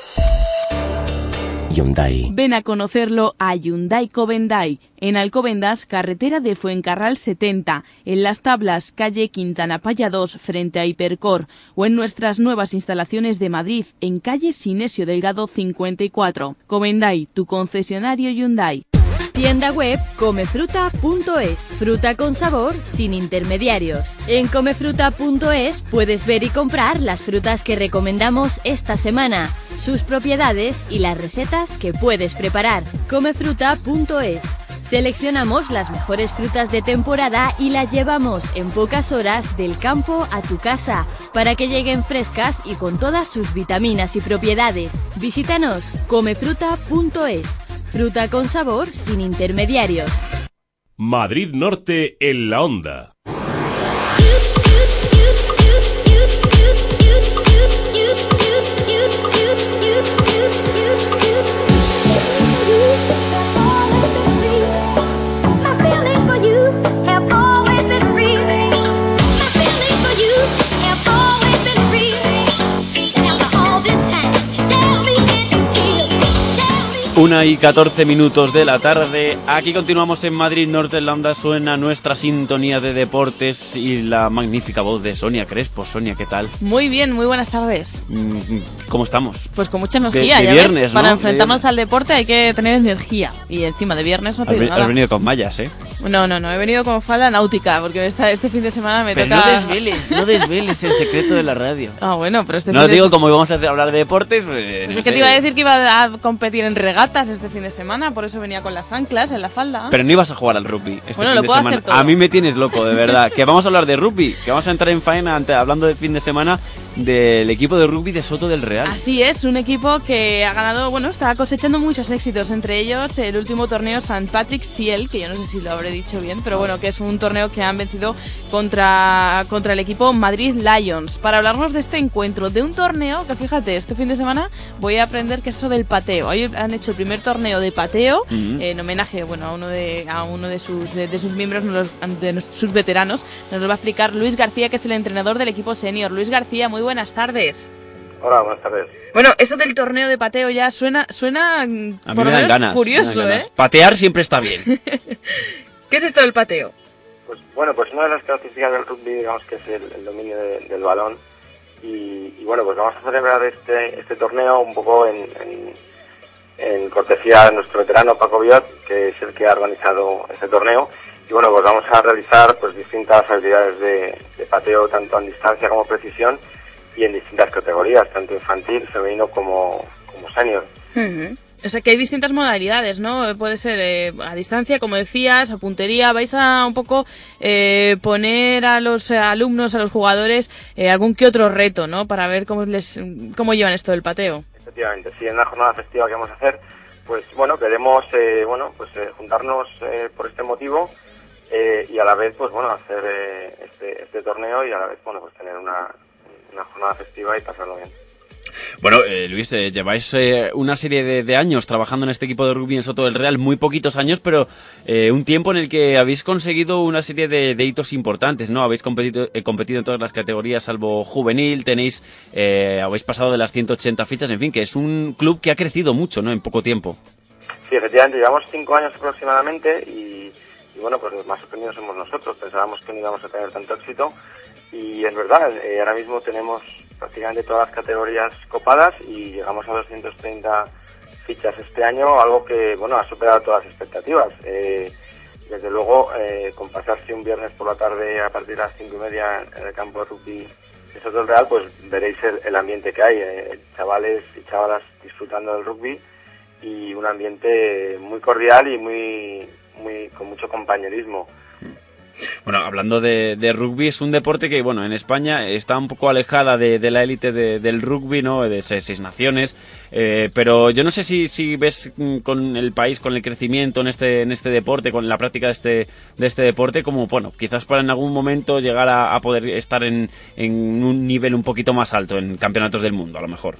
Ven a conocerlo a Hyundai Covendai, en Alcobendas, carretera de Fuencarral 70, en Las Tablas, calle Quintana Paya 2, frente a Hipercor, o en nuestras nuevas instalaciones de Madrid, en calle Sinesio Delgado 54. Covendai, tu concesionario Hyundai. Tienda web comefruta.es. Fruta con sabor sin intermediarios. En comefruta.es puedes ver y comprar las frutas que recomendamos esta semana, sus propiedades y las recetas que puedes preparar. Comefruta.es. Seleccionamos las mejores frutas de temporada y las llevamos en pocas horas del campo a tu casa para que lleguen frescas y con todas sus vitaminas y propiedades. Visítanos comefruta.es. Fruta con sabor sin intermediarios. Madrid Norte en la onda. Una y 14 minutos de la tarde. Aquí continuamos en Madrid Norte en la onda. Suena nuestra sintonía de deportes y la magnífica voz de Sonia Crespo. Sonia, ¿qué tal? Muy bien, muy buenas tardes. Mm, ¿Cómo estamos? Pues con mucha energía, de ya viernes, ves. ¿no? Para De enfrentarnos al deporte hay que tener energía. Y encima de viernes no te Has, digo ve- has nada. venido con mallas, ¿eh? No, no, no. He venido con falda náutica porque esta- este fin de semana me Pero toca. no desveles, no desveles el secreto de la radio. Ah, bueno, pero este No fin digo, como íbamos a hablar de deportes, pues, Pues no que te iba a decir que iba a competir en este fin de semana, por eso venía con las anclas en la falda. Pero no ibas a jugar al rugby este Bueno, fin lo de puedo semana. hacer todo. A mí me tienes loco, de verdad. que vamos a hablar de rugby, que vamos a entrar en faena hablando del fin de semana del equipo de rugby de Soto del Real. Así es, un equipo que ha ganado, bueno, está cosechando muchos éxitos, entre ellos el último torneo St. Patrick Ciel, que yo no sé si lo habré dicho bien, pero bueno, que es un torneo que han vencido contra, contra el equipo Madrid Lions. Para hablarnos de este encuentro, de un torneo que fíjate, este fin de semana voy a aprender qué es eso del pateo. Hoy han hecho el primer torneo de pateo Ujú. en homenaje, bueno, a uno de, a uno de sus, de, de sus miembros, de los- de sus veteranos. Nos lo va a explicar Luis García, que es el entrenador del equipo senior. Luis García, muy buenas tardes. Hola, buenas tardes. Bueno, eso del torneo de pateo ya suena, suena mm, A mí por me lo dan menos ganas. curioso, me dan ¿eh? Patear siempre está bien. ¿Qué es esto del pateo? Pues bueno, pues una de las características del rugby, digamos que es el, el dominio de- del balón. Y, y bueno, pues vamos a celebrar este, este torneo un poco en, en, en cortesía de nuestro veterano Paco Biot, que es el que ha organizado este torneo. Y bueno, pues vamos a realizar pues distintas habilidades de, de pateo, tanto en distancia como precisión, y en distintas categorías, tanto infantil, femenino como, como senior. Ujú. O sea que hay distintas modalidades, ¿no? Puede ser eh, a distancia, como decías, a puntería. Vais a un poco eh, poner a los eh, alumnos, a los jugadores, eh, algún que otro reto, ¿no? Para ver cómo les cómo llevan esto del pateo. Efectivamente, sí, en la jornada festiva que vamos a hacer, pues bueno, queremos eh, bueno, pues eh, juntarnos eh, por este motivo eh, y a la vez, pues bueno, hacer eh, este, este torneo y a la vez, bueno, pues tener una, una jornada festiva y pasarlo bien. Bueno, eh, Luis, eh, lleváis eh, una serie de, de años trabajando en este equipo de rugby en Soto del Real, muy poquitos años, pero eh, un tiempo en el que habéis conseguido una serie de, de hitos importantes, ¿no? Habéis competido, eh, competido en todas las categorías, salvo juvenil, tenéis, eh, habéis pasado de las 180 fichas, en fin, que es un club que ha crecido mucho, ¿no? En poco tiempo. Sí, efectivamente, llevamos cinco años aproximadamente y, y bueno, pues los más sorprendidos somos nosotros. Pensábamos que no íbamos a tener tanto éxito y es verdad, eh, ahora mismo tenemos prácticamente todas las categorías copadas y llegamos a 230 fichas este año, algo que, bueno, ha superado todas las expectativas. Eh, desde luego, eh, con pasarse un viernes por la tarde a partir de las cinco y media en el campo de rugby de Soto del Real, pues veréis el, ambiente que hay, eh, chavales y chavalas disfrutando del rugby y un ambiente muy cordial y muy, muy con mucho compañerismo. Bueno, hablando de, rugby, es un deporte que, bueno, en España está un poco alejada de, de la élite de- del rugby, ¿no? De seis, naciones. eh, pero yo no sé si, si ves mm, con el país, con el crecimiento en este, en este deporte, con la práctica de este, de este deporte, como, bueno, quizás para en algún momento llegar a, a poder estar en, en un nivel un poquito más alto en campeonatos del mundo, a lo mejor.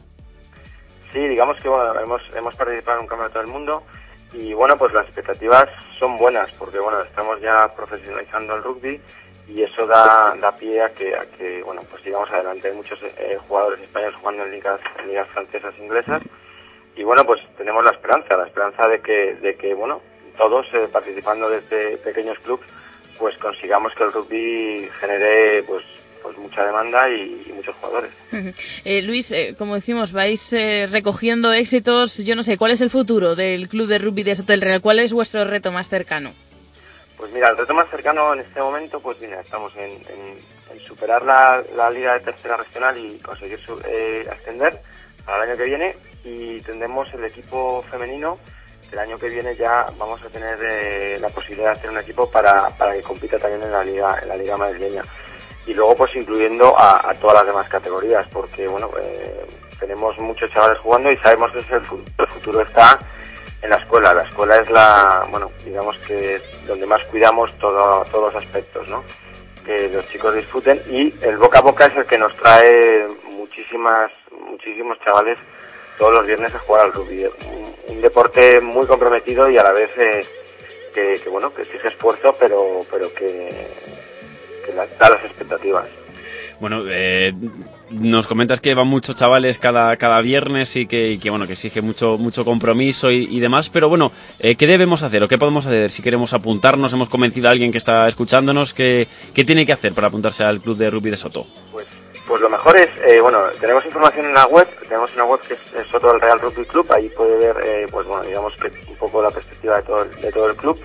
Sí, digamos que bueno, hemos, hemos participado en un campeonato del mundo y bueno, pues las expectativas son buenas porque bueno, estamos ya profesionalizando el rugby y eso da, da pie a que, a que bueno, pues sigamos adelante. Hay muchos eh, jugadores españoles jugando en ligas, en ligas francesas, inglesas y bueno, pues tenemos la esperanza, la esperanza de que, de que bueno, todos eh, participando desde pequeños clubes pues consigamos que el rugby genere pues pues mucha demanda y, y muchos jugadores. Eh, Luis, eh, como decimos, vais eh, recogiendo éxitos. Yo no sé, ¿cuál es el futuro del club de rugby de Soto del Real? ¿Cuál es vuestro reto más cercano? Pues mira, el reto más cercano en este momento, pues mira, estamos en, en- en superar la, la liga de tercera regional y conseguir su- eh, ascender para el año que viene y tendremos el equipo femenino. El año que viene ya vamos a tener eh, la posibilidad de hacer un equipo para, para que compita también en la liga en la liga madrileña y luego pues incluyendo a, todas las demás categorías porque bueno eh, tenemos muchos chavales jugando y sabemos que es el futuro, está en la escuela. La escuela es la, bueno, digamos que donde más cuidamos todo, todos los aspectos, ¿no? Que los chicos disfruten y el boca a boca es el que nos trae muchísimas, muchísimos chavales todos los viernes a jugar al rugby. Un, un deporte muy comprometido y a la vez eh, que, que, bueno, que exige esfuerzo, pero, pero que, que la- da las expectativas. Bueno, eh, nos comentas que van muchos chavales cada, cada viernes y que, y que, bueno que exige mucho mucho compromiso y, y demás, pero bueno, eh, ¿qué debemos hacer o qué podemos hacer si queremos apuntarnos? Hemos convencido a alguien que está escuchándonos que qué tiene que hacer para apuntarse al club de rugby de Soto. Pues lo mejor es, eh, bueno, tenemos información en la web, tenemos una web que es, es Soto del Real Rugby Club, ahí puede ver, eh, pues bueno, digamos que un poco la perspectiva de todo, el- de todo el club.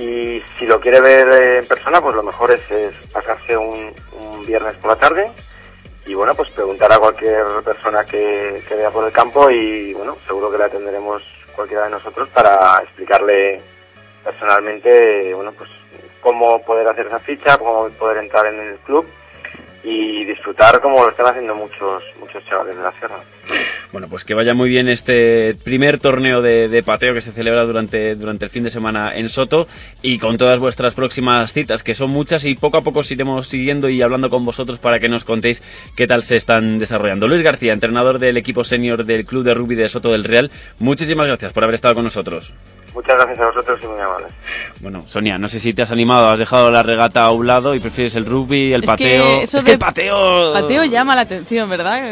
Y si lo quiere ver eh, en persona, pues lo mejor es, es pasarse un, viernes por la tarde y bueno, pues preguntar a cualquier persona que, que vea por el campo y bueno, seguro que le atenderemos cualquiera de nosotros para explicarle personalmente, bueno, pues cómo poder hacer esa ficha, cómo poder entrar en el club y disfrutar como lo están haciendo muchos muchos chavales de la sierra. Bueno, pues que vaya muy bien este primer torneo de, de pateo que se celebra durante, durante el fin de semana en Soto y con todas vuestras próximas citas, que son muchas y poco a poco os iremos siguiendo y hablando con vosotros para que nos contéis qué tal se están desarrollando. Luis García, entrenador del equipo senior del Club de Rugby de Soto del Real, muchísimas gracias por haber estado con nosotros. Muchas gracias a vosotros y muy amables. Bueno, Sonia, no sé si te has animado, has dejado la regata a un lado y prefieres el rugby, el Es pateo. que eso es de que el pateo... Pateo llama la atención, ¿verdad?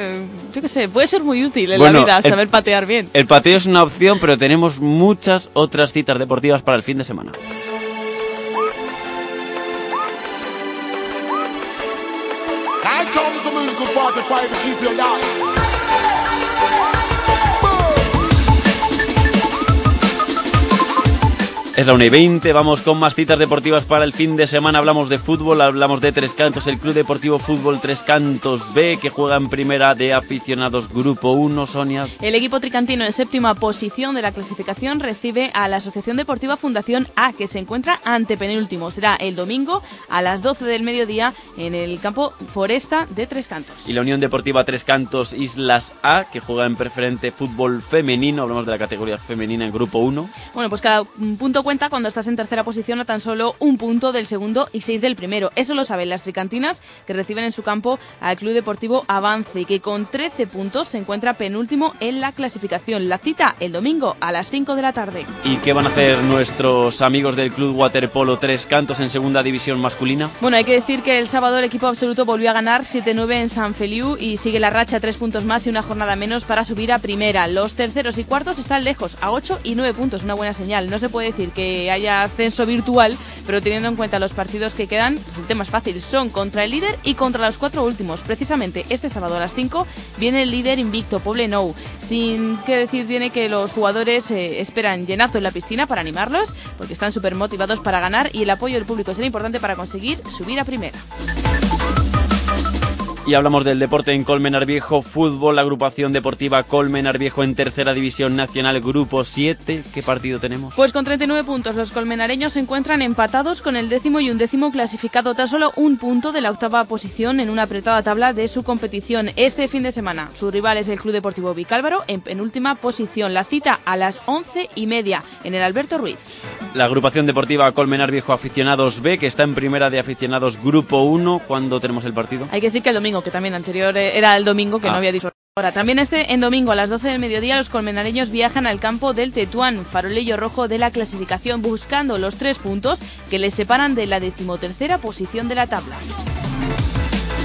Yo qué sé, puede ser muy útil en Bueno, la vida el- saber patear bien. El pateo es una opción, pero tenemos muchas otras citas deportivas para el fin de semana. Es la 1 y 20, vamos con más citas deportivas para el fin de semana. Hablamos de fútbol, hablamos de Tres Cantos, el Club Deportivo Fútbol Tres Cantos B, que juega en primera de aficionados Grupo 1, Sonia. El equipo tricantino en séptima posición de la clasificación recibe a la Asociación Deportiva Fundación A, que se encuentra ante penúltimo. Será el domingo a las 12 del mediodía en el campo Foresta de Tres Cantos. Y la Unión Deportiva Tres Cantos Islas A, que juega en preferente fútbol femenino, hablamos de la categoría femenina en Grupo 1. Bueno, pues cada punto cuenta cuando estás en tercera posición a tan solo un punto del segundo y seis del primero. Eso lo saben las tricantinas que reciben en su campo al Club Deportivo Avance, que con 13 puntos se encuentra penúltimo en la clasificación. La cita el domingo a las 5 de la tarde. ¿Y qué van a hacer nuestros amigos del Club Waterpolo Tres Cantos en segunda división masculina? Bueno, hay que decir que el sábado el equipo absoluto volvió a ganar 7-9 en San Feliu y sigue la racha tres puntos más y una jornada menos para subir a primera. Los terceros y cuartos están lejos, a 8 y 9 puntos, una buena señal. No se puede decir que haya ascenso virtual, pero teniendo en cuenta los partidos que quedan, pues el tema es fácil. Son contra el líder y contra los cuatro últimos. Precisamente este sábado a las 5 viene el líder invicto, Poblenou. Sin que decir tiene que los jugadores eh, esperan llenazo en la piscina para animarlos, porque están súper motivados para ganar y el apoyo del público será importante para conseguir subir a primera. Y hablamos del deporte en Colmenar Viejo, fútbol, la agrupación deportiva Colmenar Viejo en tercera división nacional, grupo 7. ¿Qué partido tenemos? Pues con 39 puntos, los colmenareños se encuentran empatados con el décimo y undécimo clasificado, tan solo un punto de la octava posición en una apretada tabla de su competición. Este fin de semana, su rival es el Club Deportivo Vicálvaro en penúltima posición. La cita a las once y media en el Alberto Ruiz. La agrupación deportiva Colmenar Viejo Aficionados B, que está en primera de aficionados grupo 1. ¿Cuándo tenemos el partido? Hay que decir que el domingo, que también anterior eh, era el domingo, que Ah. no había dicho ahora. También este en domingo a las 12 del mediodía los colmenareños viajan al campo del Tetuán, farolillo rojo de la clasificación, buscando los tres puntos que les separan de la decimotercera posición de la tabla.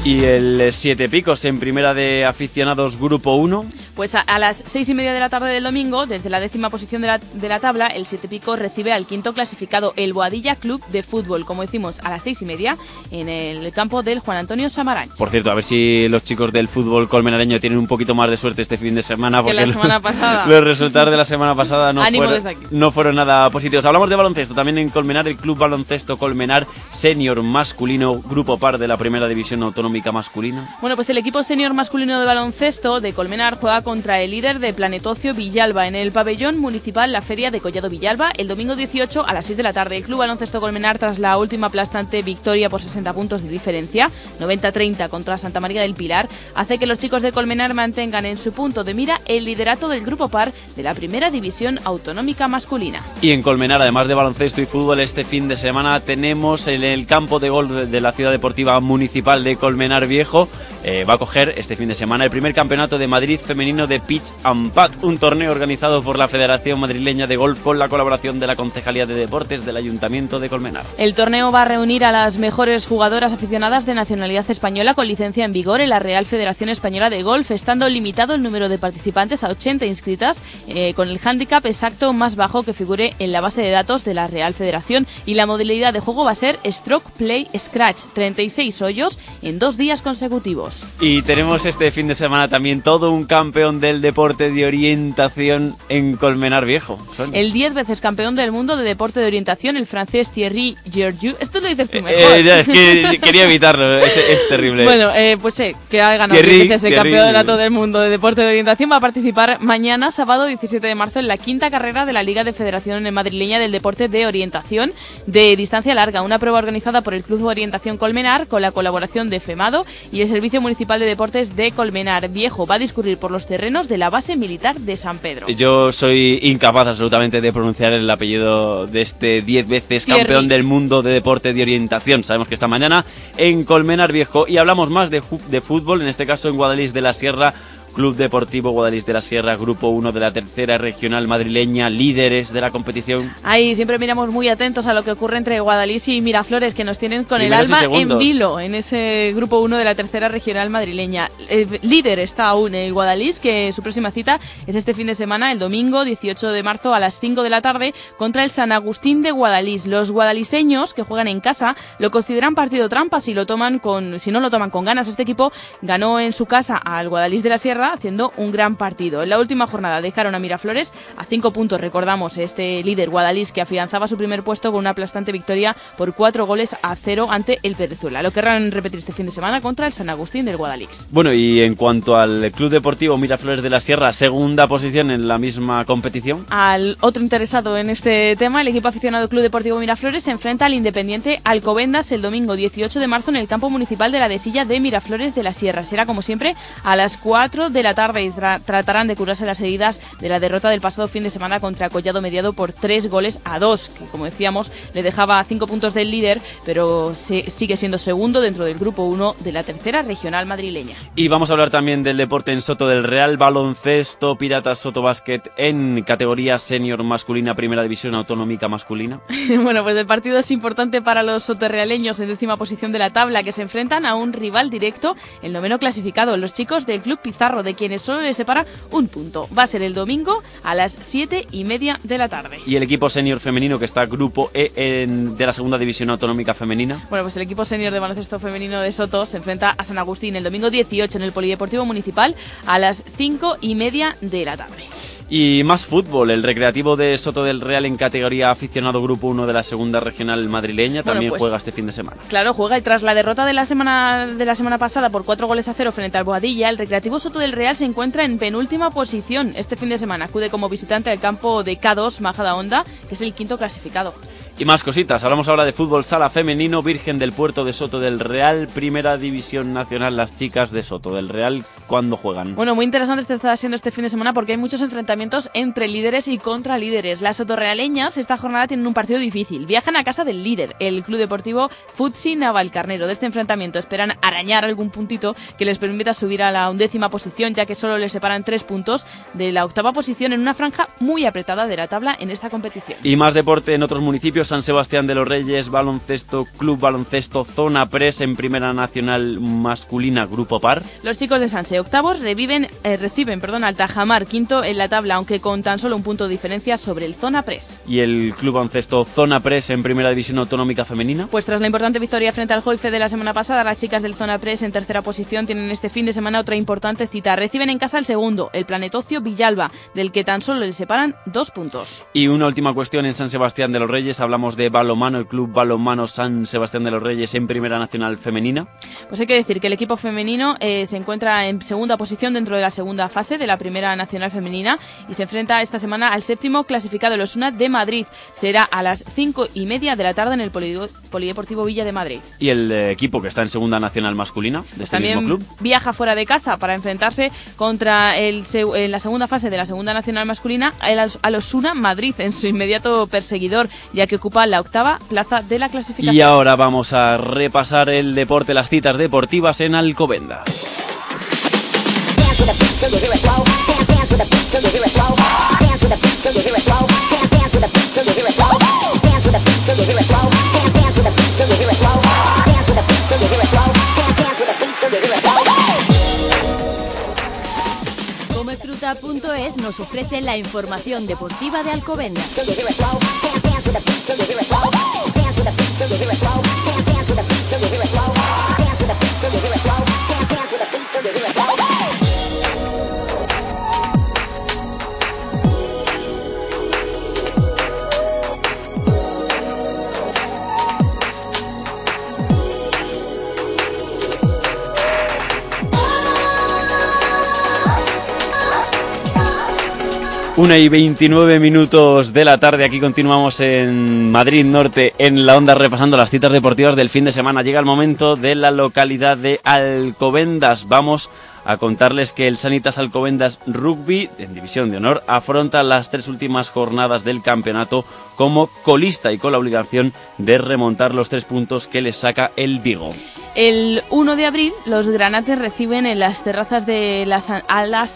Y el Siete Picos en primera de aficionados grupo 1. Pues a, a las seis y media de la tarde del domingo, desde la décima posición de la, de la tabla, el Siete Picos recibe al quinto clasificado, el Boadilla Club de Fútbol, como decimos, a las seis y media en el campo del Juan Antonio Samaranch. Por cierto, a ver si los chicos del fútbol colmenareño tienen un poquito más de suerte este fin de semana. Que Porque la semana pasada. los resultados de la semana pasada fueron, no fueron nada positivos. Hablamos de baloncesto. También en Colmenar, el Club Baloncesto Colmenar Senior Masculino, grupo par de la Primera División Autonómica Masculina. Bueno, pues el equipo senior masculino de baloncesto de Colmenar juega contra el líder de Planetocio Villalba en el pabellón municipal La Feria de Collado Villalba el domingo 18 a las 6 de la tarde. El Club Baloncesto Colmenar tras la última aplastante victoria por 60 puntos de diferencia, 90-30 contra Santa María del Pilar, hace que los chicos de Colmenar mantengan en su punto de mira el liderato del grupo par de la Primera División Autonómica Masculina. Y en Colmenar, además de baloncesto y fútbol, este fin de semana tenemos en el campo de golf de la Ciudad Deportiva Municipal de Colmenar Viejo. eh, va a coger este fin de semana el primer campeonato de Madrid femenino de Pitch and Pad, un torneo organizado por la Federación Madrileña de Golf con la colaboración de la Concejalía de Deportes del Ayuntamiento de Colmenar. El torneo va a reunir a las mejores jugadoras aficionadas de nacionalidad española con licencia en vigor en la Real Federación Española de Golf, estando limitado el número de participantes a 80 inscritas, eh, con el hándicap exacto más bajo que figure en la base de datos de la Real Federación. Y la modalidad de juego va a ser Stroke Play Scratch, 36 hoyos en dos días consecutivos. Y tenemos este fin de semana también todo un campeón del deporte de orientación en Colmenar Viejo. Sonia. El 10 veces campeón del mundo de deporte de orientación, el francés Thierry Georgiou. Esto lo dices tú mejor. Eh, ya, es que quería evitarlo, es, es terrible. Bueno, eh, pues sé que ha ganado Thierry, 10 veces el Thierry. campeonato del mundo de deporte de orientación. Va a participar mañana, sábado 17 de marzo, en la quinta carrera de la Liga de Federación Madrileña del Deporte de Orientación de distancia larga. Una prueba organizada por el Club de Orientación Colmenar con la colaboración de FEMADO y el Servicio Municipal de Deportes de Colmenar Viejo. Va a discurrir por los terrenos de la base militar de San Pedro. Yo soy incapaz absolutamente de pronunciar el apellido de este 10 veces Thierry. campeón del mundo de deporte de orientación. Sabemos que esta mañana en Colmenar Viejo y hablamos más de, de fútbol, en este caso en Guadalís de la Sierra. Club Deportivo Guadalís de la Sierra, Grupo 1 de la tercera regional madrileña, líderes de la competición. Ahí siempre miramos muy atentos a lo que ocurre entre Guadalís y Miraflores, que nos tienen con Primeros el alma en vilo en ese grupo 1 de la tercera regional madrileña. El líder está aún el Guadalís, que su próxima cita es este fin de semana, el domingo 18 de marzo a las 5 de la tarde, contra el San Agustín de Guadalís. Los guadaliseños que juegan en casa lo consideran partido trampa si lo toman con, si no lo toman con ganas. Este equipo ganó en su casa al Guadalís de la Sierra Haciendo un gran partido. En la última jornada dejaron a Miraflores a cinco puntos, recordamos, este líder Guadalís que afianzaba su primer puesto con una aplastante victoria por cuatro goles a cero ante el Perezuela. Lo querrán repetir este fin de semana contra el San Agustín del Guadalix. Bueno, y en cuanto al Club Deportivo Miraflores de la Sierra, segunda posición en la misma competición. Al otro interesado en este tema, el equipo aficionado Club Deportivo Miraflores se enfrenta al Independiente Alcobendas el domingo 18 de marzo en el campo municipal de la Desilla de Miraflores de la Sierra. Será como siempre a las 4 de la tarde y tra- tratarán de curarse las heridas de la derrota del pasado fin de semana contra Collado Mediado por 3 goles a 2, que como decíamos le dejaba a 5 puntos del líder, pero se- sigue siendo segundo dentro del grupo 1 de la tercera regional madrileña. Y vamos a hablar también del deporte en Soto del Real, baloncesto, Piratas Soto Basket en categoría senior masculina, primera división autonómica masculina. bueno, pues el partido es importante para los soterrealeños en décima posición de la tabla, que se enfrentan a un rival directo, el noveno clasificado, los chicos del Club Pizarro, de quienes solo les separa un punto. Va a ser el domingo a las siete y media de la tarde. Y el equipo senior femenino que está grupo E en- de la segunda división autonómica femenina. Bueno, pues el equipo senior de baloncesto femenino de Soto se enfrenta a San Agustín el domingo 18 en el Polideportivo Municipal a las cinco y media de la tarde. Y más fútbol, el recreativo de Soto del Real en categoría aficionado grupo 1 de la segunda regional madrileña Bueno, también pues- juega este fin de semana. Claro, juega y tras la derrota de la semana de la semana pasada por cuatro goles a cero frente al Boadilla, el Recreativo Soto del Real se encuentra en penúltima posición. Este fin de semana acude como visitante al campo de K2 Majada Honda, que es el quinto clasificado. Y más cositas, hablamos ahora de fútbol sala femenino, Virgen del Puerto de Soto del Real, primera división nacional, las chicas de Soto del Real, ¿cuándo juegan? Bueno, muy interesante este está siendo este fin de semana porque hay muchos enfrentamientos entre líderes y contra líderes. Las sotorrealeñas esta jornada tienen un partido difícil. Viajan a casa del líder, el Club Deportivo Futsi Navalcarnero. De este enfrentamiento esperan arañar algún puntito que les permita subir a la undécima posición, ya que solo les separan tres puntos de la octava posición en una franja muy apretada de la tabla en esta competición. Y más deporte en otros municipios, San Sebastián de los Reyes, baloncesto, club baloncesto, zona pres en primera nacional masculina, grupo par. Los chicos de Sanse octavos reviven, eh, reciben perdón, al Tajamar quinto en la tabla, aunque con tan solo un punto de diferencia sobre el Zona Press. Y el club baloncesto, zona pres en primera división autonómica femenina. Pues tras la importante victoria frente al Joife de la semana pasada, las chicas del Zona Press en tercera posición tienen este fin de semana otra importante cita. Reciben en casa el segundo, el Planetocio Villalba, del que tan solo les separan dos puntos. Y una última cuestión en San Sebastián de los Reyes, hablamos de balomano, el club balomano San Sebastián de los Reyes en primera nacional femenina. Pues hay que decir que el equipo femenino eh, se encuentra en segunda posición dentro de la segunda fase de la primera nacional femenina y se enfrenta esta semana al séptimo clasificado, el Osuna de Madrid. Será a las cinco y media de la tarde en el Polideportivo Villa de Madrid. Y el eh, equipo que está en segunda nacional masculina de este También mismo club. viaja fuera de casa para enfrentarse contra el en la segunda fase de la segunda nacional masculina el Os- al Osuna Madrid en su inmediato perseguidor, ya que ocupa la octava plaza de la clasificación. Y ahora vamos a repasar el deporte, las citas deportivas en Alcobendas. Comefruta.es nos ofrece la información deportiva de Alcobendas. beat till you hear it flow. Dance with the beat till hear it flow. Una y 29 minutos de la tarde, aquí continuamos en Madrid Norte, en la onda, repasando las citas deportivas del fin de semana. Llega el momento de la localidad de Alcobendas. Vamos a contarles que el Sanitas Alcobendas Rugby, en División de Honor, afronta las tres últimas jornadas del campeonato como colista y con la obligación de remontar los tres puntos que les saca el Vigo. El 1 de abril, los granates reciben en las terrazas de la San, a la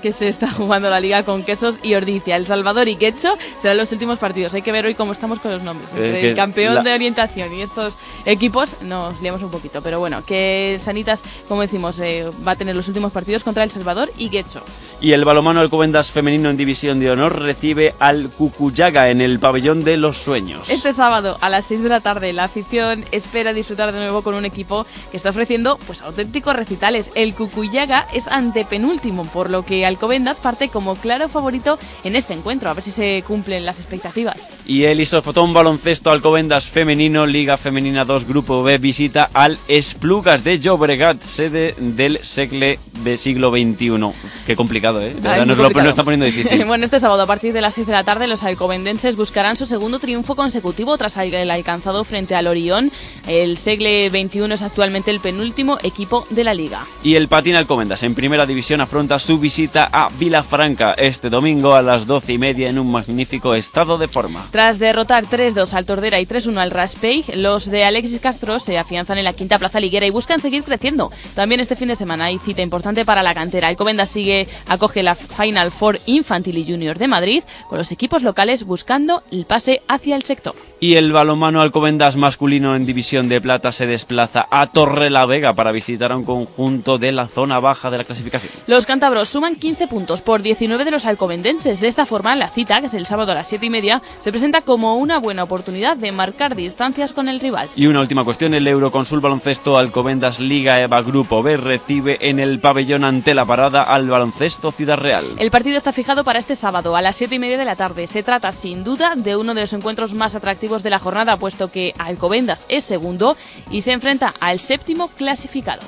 que se está jugando la liga con Quesos y Ordicia. El Salvador y Quecho serán los últimos partidos. Hay que ver hoy cómo estamos con los nombres. Entre Eh, el campeón la- de orientación y estos equipos nos liamos un poquito. Pero bueno, que Sanitas, como decimos, eh, va a tener los últimos partidos contra El Salvador y Quecho. Y el balomano Alcobendas femenino en División de Honor recibe al Cucuyaga en el pabellón de los sueños. Este sábado a las 6 de la tarde, la afición espera disfrutar disfrutar de nuevo con un equipo que está ofreciendo pues auténticos recitales. El Cucuyaga es antepenúltimo, por lo que Alcobendas parte como claro favorito en este encuentro, a ver si se cumplen las expectativas. Y el Isofotón Baloncesto Alcobendas Femenino, Liga Femenina 2, Grupo B, visita al Esplugas de Llobregat, sede del Segle de siglo XXI. Qué complicado, ¿eh? De Ay, nos lo, complicado. está poniendo difícil. bueno, este sábado a partir de las 6 de la tarde los alcobendenses buscarán su segundo triunfo consecutivo tras el alcanzado frente al Orión. El Segle 21 es actualmente el penúltimo equipo de la liga. Y el Patín Alcobendas en primera división afronta su visita a Vilafranca este domingo a las 12 y media en un magnífico estado de forma. Tras derrotar 3-2 al Tordera y 3-1 al Raspey, los de Alexis Castro se afianzan en la quinta plaza liguera y buscan seguir creciendo. También este fin de semana hay cita importante para la cantera. Alcobendas sigue, acoge la Final Four Infantil y Junior de Madrid, con los equipos locales buscando el pase hacia el sector. Y el balonmano Alcobendas masculino en división de plata se desplaza a Torrelavega para visitar a un conjunto de la zona baja de la clasificación. Los cántabros suman 15 puntos por 19 de los alcobendenses. De esta forma, la cita, que es el sábado a las 7 y media, se presenta como una buena oportunidad de marcar distancias con el rival. Y una última cuestión, el Euroconsul Baloncesto Alcobendas Liga EVA Grupo B recibe en el pabellón ante la parada al Baloncesto Ciudad Real. El partido está fijado para este sábado a las 7 y media de la tarde. Se trata sin duda de uno de los encuentros más atractivos de la jornada, puesto que Alcobendas es segundo y se enfrenta al séptimo clasificado.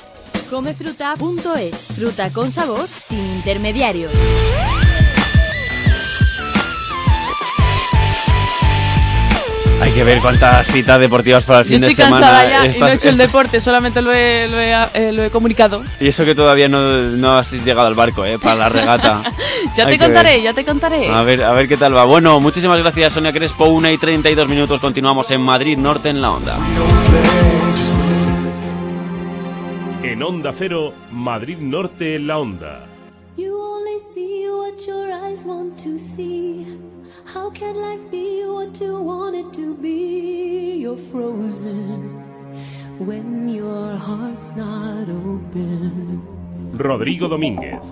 Comefruta.es. Fruta con sabor sin intermediarios. Hay que ver cuántas citas deportivas para el Yo fin de estoy semana. cansada ya y no he hecho el deporte, solamente lo he, lo he, eh, lo he comunicado. Y eso que todavía no, no has llegado al barco, ¿eh? Para la regata. Ya Hay te contaré, ver. ya te contaré. A ver, a ver qué tal va. Bueno, muchísimas gracias Sonia Crespo. Una y 32 minutos. Continuamos en Madrid Norte en la Onda. En Onda Cero, Madrid Norte en la Onda. You only see what your eyes want to see. How can life be what you want it to be? You're frozen when your heart's not open. Rodrigo Domínguez.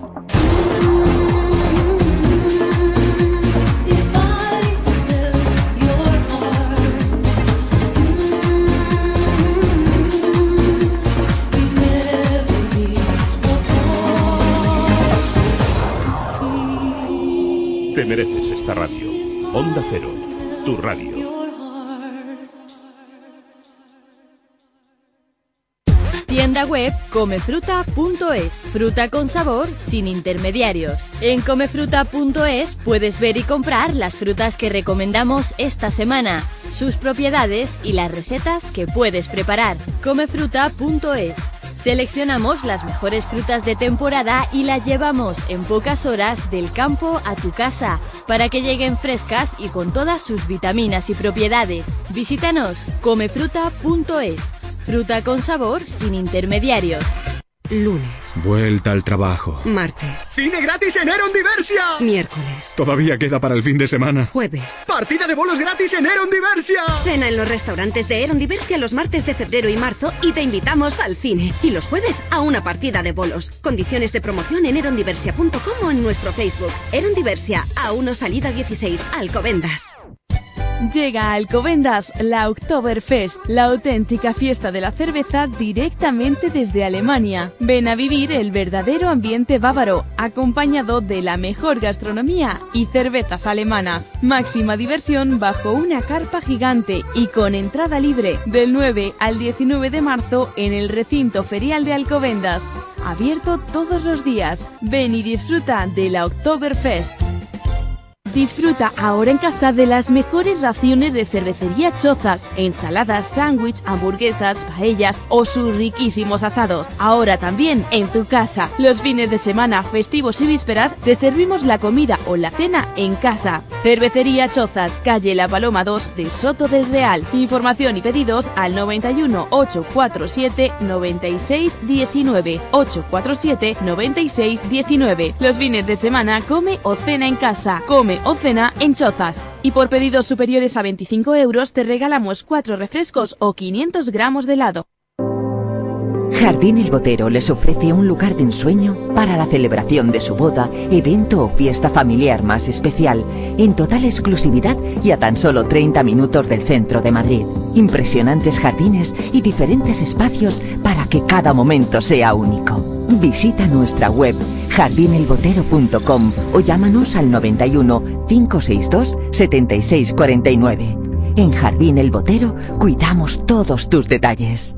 Te mereces esta radio. Onda Cero, tu radio. Tienda web comefruta.es. Fruta con sabor sin intermediarios. En comefruta.es puedes ver y comprar las frutas que recomendamos esta semana, sus propiedades y las recetas que puedes preparar. Comefruta.es. Seleccionamos las mejores frutas de temporada y las llevamos en pocas horas del campo a tu casa para que lleguen frescas y con todas sus vitaminas y propiedades. Visítanos comefruta.es. Fruta con sabor sin intermediarios. Lunes, Vuelta al trabajo. martes, ¡Cine gratis en Eron Diversia! miércoles, Todavía queda para el fin de semana. jueves. ¡Partida de bolos gratis en Eron Diversia! Cena en los restaurantes de Eron Diversia los martes de febrero y marzo y te invitamos al cine. Y los jueves a una partida de bolos. Condiciones de promoción en erondiversia.com o en nuestro Facebook. Eron Diversia, a 1 salida 16, Alcobendas. Llega a Alcobendas la Oktoberfest, la auténtica fiesta de la cerveza directamente desde Alemania. Ven a vivir el verdadero ambiente bávaro, acompañado de la mejor gastronomía y cervezas alemanas. Máxima diversión bajo una carpa gigante y con entrada libre del 9 al 19 de marzo en el recinto ferial de Alcobendas. Abierto todos los días. Ven y disfruta de la Oktoberfest. Disfruta ahora en casa de las mejores raciones de cervecería Chozas, ensaladas, sándwich, hamburguesas, paellas o sus riquísimos asados. Ahora también en tu casa. Los fines de semana, festivos y vísperas te servimos la comida o la cena en casa. Cervecería Chozas, calle La Paloma 2 de Soto del Real. Información y pedidos al 91 847 96 19 847 96 19. Los fines de semana come o cena en casa. Come o cena en Chozas. Y por pedidos superiores a 25 euros te regalamos 4 refrescos o 500 gramos de helado. Jardín El Botero les ofrece un lugar de ensueño para la celebración de su boda, evento o fiesta familiar más especial, en total exclusividad y a tan solo 30 minutos del centro de Madrid. Impresionantes jardines y diferentes espacios para que cada momento sea único. Visita nuestra web jardinelbotero.com o llámanos al 91 562 7649. En Jardín El Botero cuidamos todos tus detalles.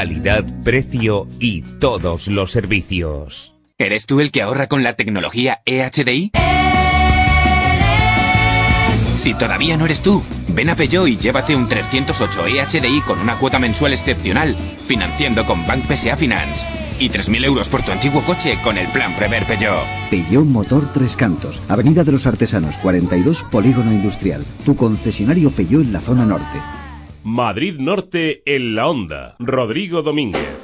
Calidad, precio y todos los servicios. ¿Eres tú el que ahorra con la tecnología EHDI? Si todavía no eres tú, ven a Peugeot y llévate un 308 EHDI con una cuota mensual excepcional, financiando con Bank PSA Finance. Y 3.000 euros por tu antiguo coche con el plan Prever Peugeot. Peugeot Motor Tres Cantos, Avenida de los Artesanos 42, Polígono Industrial. Tu concesionario Peugeot en la zona norte. Madrid Norte en la onda. Rodrigo Domínguez.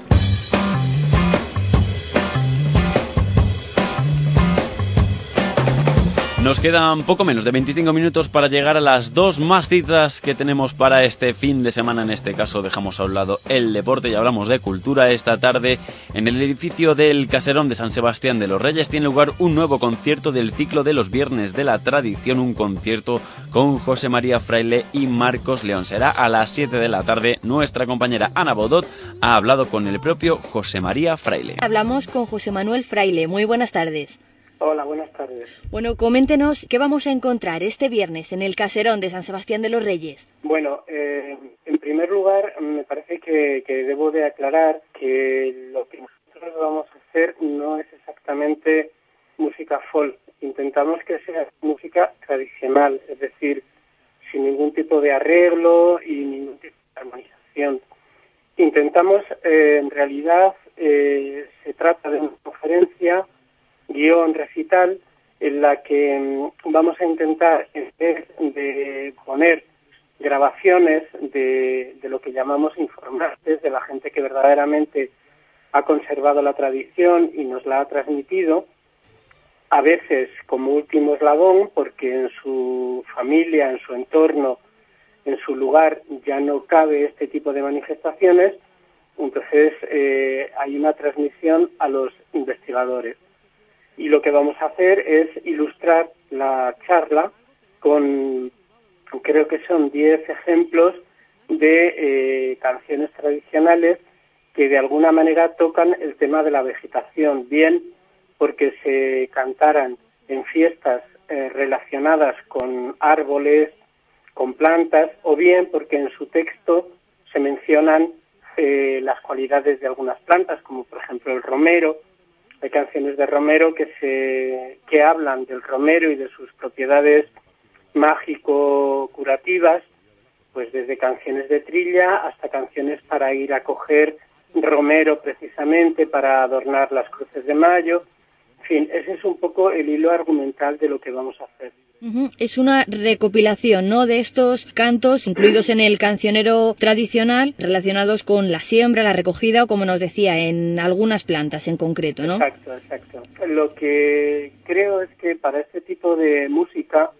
Nos quedan poco menos de 25 minutos para llegar a las dos más citas que tenemos para este fin de semana. En este caso dejamos a un lado el deporte y hablamos de cultura. Esta tarde en el edificio del Caserón de San Sebastián de los Reyes tiene lugar un nuevo concierto del ciclo de los Viernes de la Tradición, un concierto con José María Fraile y Marcos León. Será a las 7 de la tarde. Nuestra compañera Ana Bodot ha hablado con el propio José María Fraile. Hablamos con José Manuel Fraile. Muy buenas tardes. Hola, buenas tardes. Bueno, coméntenos qué vamos a encontrar este viernes en el caserón de San Sebastián de los Reyes. Bueno, eh, en primer lugar, me parece que, que debo de aclarar que lo que nosotros vamos a hacer no es exactamente música folk. Intentamos que sea música tradicional, es decir, sin ningún tipo de arreglo y ningún tipo de armonización. Intentamos, eh, en realidad, eh, se trata de una conferencia guion recital en la que mm, vamos a intentar, en vez de poner grabaciones de, lo que llamamos informantes, de la gente que verdaderamente ha conservado la tradición y nos la ha transmitido, a veces como último eslabón, porque en su familia, en su entorno, en su lugar ya no cabe este tipo de manifestaciones, entonces eh, hay una transmisión a los investigadores y lo que vamos a hacer es ilustrar la charla con, creo que son 10 ejemplos de eh, canciones tradicionales que de alguna manera tocan el tema de la vegetación, bien porque se cantaran en fiestas eh, relacionadas con árboles, con plantas, o bien porque en su texto se mencionan eh, las cualidades de algunas plantas, como por ejemplo el romero, hay canciones de Romero que se que hablan del romero y de sus propiedades mágico curativas, pues desde canciones de trilla hasta canciones para ir a coger romero precisamente para adornar las cruces de mayo. Fin, ese es un poco el hilo argumental de lo que vamos a hacer. Ujú, Es una recopilación, ¿no? De estos cantos incluidos en el cancionero tradicional relacionados con la siembra, la recogida o, como nos decía, en algunas plantas en concreto, ¿no? Exacto, exacto. Lo que creo es que para este tipo de música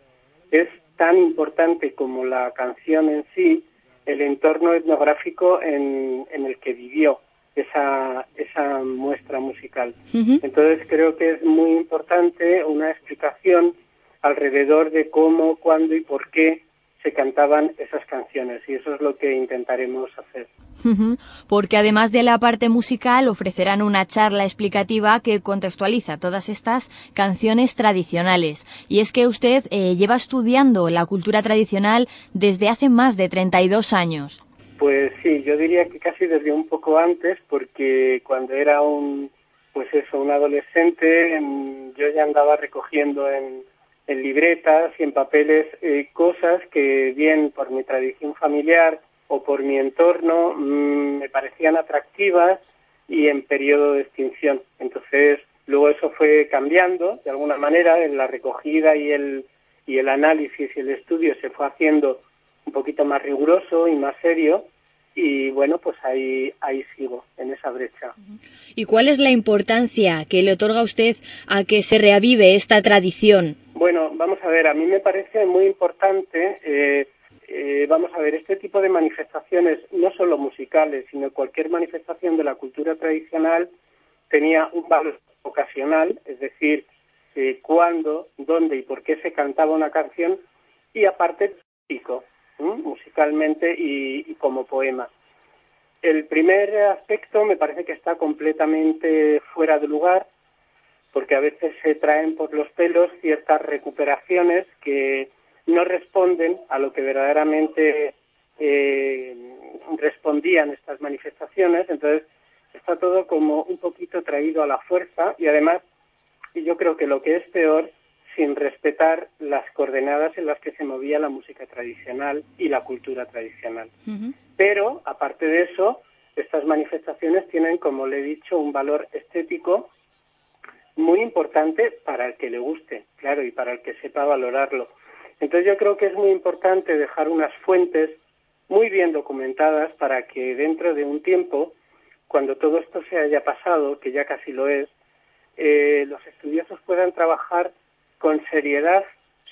es tan importante como la canción en sí el entorno etnográfico en, en el que vivió esa, esa muestra musical. Entonces creo que es muy importante una explicación alrededor de cómo, cuándo y por qué se cantaban esas canciones y eso es lo que intentaremos hacer. Porque además de la parte musical ofrecerán una charla explicativa que contextualiza todas estas canciones tradicionales. Y es que usted eh, lleva estudiando la cultura tradicional desde hace más de 32 años. Pues sí, yo diría que casi desde un poco antes, porque cuando era un, pues eso, un adolescente, mm, yo ya andaba recogiendo en, en libretas y en papeles eh, cosas que bien por mi tradición familiar o por mi entorno mm, me parecían atractivas y en periodo de extinción. Entonces, luego eso fue cambiando de alguna manera en la recogida y el, y el análisis y el estudio se fue haciendo un poquito más riguroso y más serio y bueno, pues ahí, ahí sigo, en esa brecha. ¿Y cuál es la importancia que le otorga usted a que se reavive esta tradición? Bueno, vamos a ver, a mí me parece muy importante, eh, eh, vamos a ver, este tipo de manifestaciones, no solo musicales, sino cualquier manifestación de la cultura tradicional, tenía un valor ocasional, es decir, eh, cuándo, dónde y por qué se cantaba una canción, y aparte, musicalmente y, como poema. El primer aspecto me parece que está completamente fuera de lugar, porque a veces se traen por los pelos ciertas recuperaciones que no responden a lo que verdaderamente eh, respondían estas manifestaciones. Entonces, está todo como un poquito traído a la fuerza y además, y yo creo que lo que es peor, sin respetar las coordenadas en las que se movía la música tradicional y la cultura tradicional. Pero, aparte de eso, estas manifestaciones tienen, como le he dicho, un valor estético muy importante para el que le guste, claro, y para el que sepa valorarlo. Entonces yo creo que es muy importante dejar unas fuentes muy bien documentadas para que dentro de un tiempo, cuando todo esto se haya pasado, que ya casi lo es, eh, los estudiosos puedan trabajar con seriedad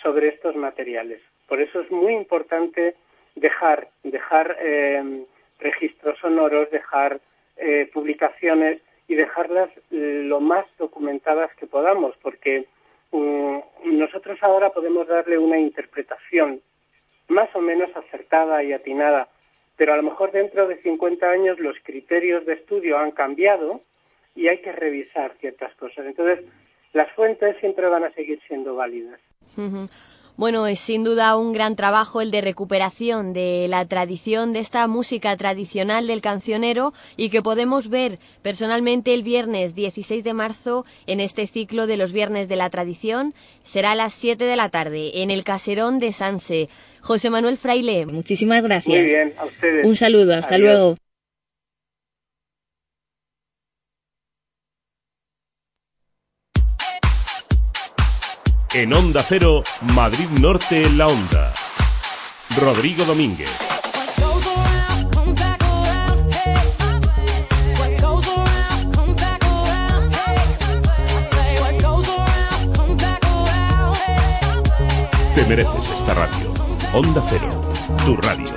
sobre estos materiales. Por eso es muy importante dejar, dejar eh, registros sonoros, dejar eh, publicaciones y dejarlas eh, lo más documentadas que podamos, porque mm, nosotros ahora podemos darle una interpretación más o menos acertada y atinada, pero a lo mejor dentro de 50 años los criterios de estudio han cambiado y hay que revisar ciertas cosas. Entonces, las fuentes siempre van a seguir siendo válidas. Bueno, es sin duda un gran trabajo el de recuperación de la tradición de esta música tradicional del cancionero y que podemos ver personalmente el viernes 16 de marzo en este ciclo de los viernes de la tradición. Será a las 7 de la tarde en el caserón de Sanse. José Manuel Fraile, muchísimas gracias. Muy bien, a ustedes. Un saludo, hasta luego. En Onda Cero, Madrid Norte en la Onda. Rodrigo Domínguez. Te mereces esta radio. Onda Cero, tu radio.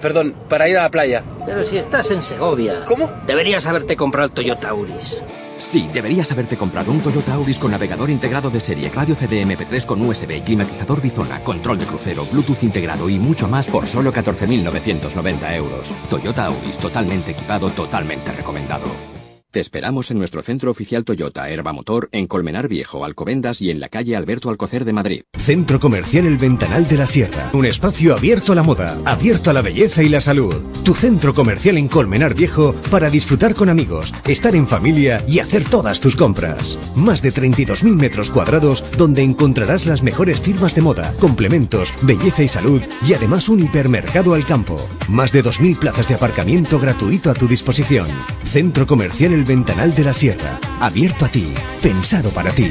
Perdón, para ir a la playa. Pero si estás en Segovia. ¿Cómo? Deberías haberte comprado el Toyota Auris. Sí, deberías haberte comprado un Toyota Auris con navegador integrado de serie, radio CD-MP3 con USB, climatizador bizona, control de crucero, Bluetooth integrado y mucho más por solo 14.990 euros. Toyota Auris, totalmente equipado, totalmente recomendado. Te esperamos en nuestro centro oficial Toyota Herba Motor en Colmenar Viejo, Alcobendas y en la calle Alberto Alcocer de Madrid. Centro Comercial El Ventanal de la Sierra. Un espacio abierto a la moda, abierto a la belleza y la salud. Tu centro comercial en Colmenar Viejo para disfrutar con amigos, estar en familia y hacer todas tus compras. Más de 32.000 metros cuadrados donde encontrarás las mejores firmas de moda, complementos, belleza y salud y además un hipermercado al campo. Más de 2.000 plazas de aparcamiento gratuito a tu disposición. Centro Comercial El Ventanal de la Sierra. Abierto a ti. Pensado para ti.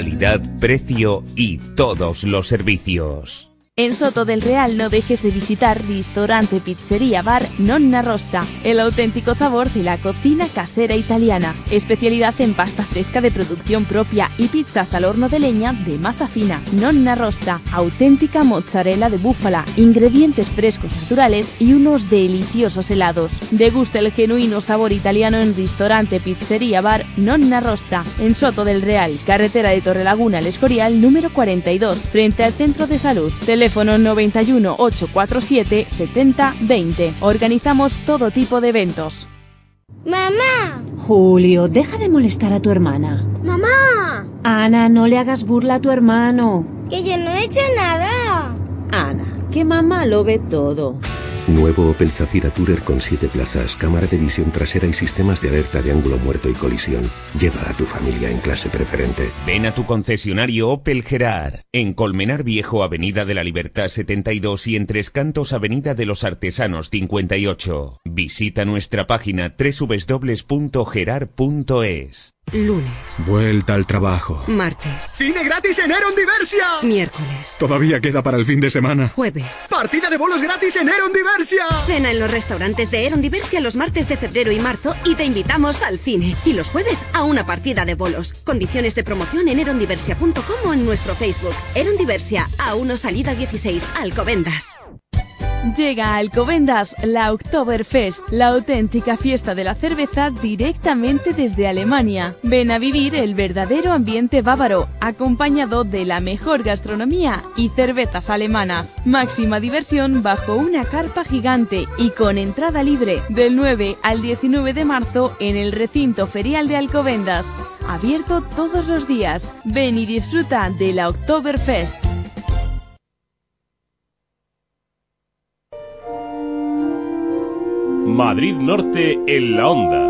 Calidad, precio y todos los servicios. En Soto del Real no dejes de visitar Ristorante Pizzería Bar Nonna Rossa, el auténtico sabor de la cocina casera italiana. Especialidad en pasta fresca de producción propia y pizzas al horno de leña de masa fina. Nonna Rossa, auténtica mozzarella de búfala, ingredientes frescos naturales y unos deliciosos helados. Degusta el genuino sabor italiano en Ristorante Pizzería Bar Nonna Rossa, en Soto del Real, carretera de Torrelaguna al Escorial número 42, frente al Centro de Salud. Teléfono 91 847 70 20. Organizamos todo tipo de eventos. ¡Mamá! Julio, deja de molestar a tu hermana. ¡Mamá! Ana, no le hagas burla a tu hermano. Que yo no he hecho nada. Ana, que mamá lo ve todo. Nuevo Opel Zafira Tourer con 7 plazas, cámara de visión trasera y sistemas de alerta de ángulo muerto y colisión. Lleva a tu familia en clase preferente. Ven a tu concesionario Opel Gerard, en Colmenar Viejo, Avenida de la Libertad 72 y en Tres Cantos, Avenida de los Artesanos 58. Visita nuestra página www.gerard.es. Lunes, Vuelta al trabajo. martes, ¡Cine gratis en Eron Diversia! miércoles, Todavía queda para el fin de semana. jueves. ¡Partida de bolos gratis en Eron Diversia! Cena en los restaurantes de Eron Diversia los martes de febrero y marzo y te invitamos al cine. Y los jueves a una partida de bolos. Condiciones de promoción en erondiversia.com o en nuestro Facebook. Eron Diversia, a 1 salida 16, Alcobendas. Llega a Alcobendas la Oktoberfest, la auténtica fiesta de la cerveza directamente desde Alemania. Ven a vivir el verdadero ambiente bávaro, acompañado de la mejor gastronomía y cervezas alemanas. Máxima diversión bajo una carpa gigante y con entrada libre del 9 al 19 de marzo en el recinto ferial de Alcobendas. Abierto todos los días. Ven y disfruta de la Oktoberfest. Madrid Norte en la onda.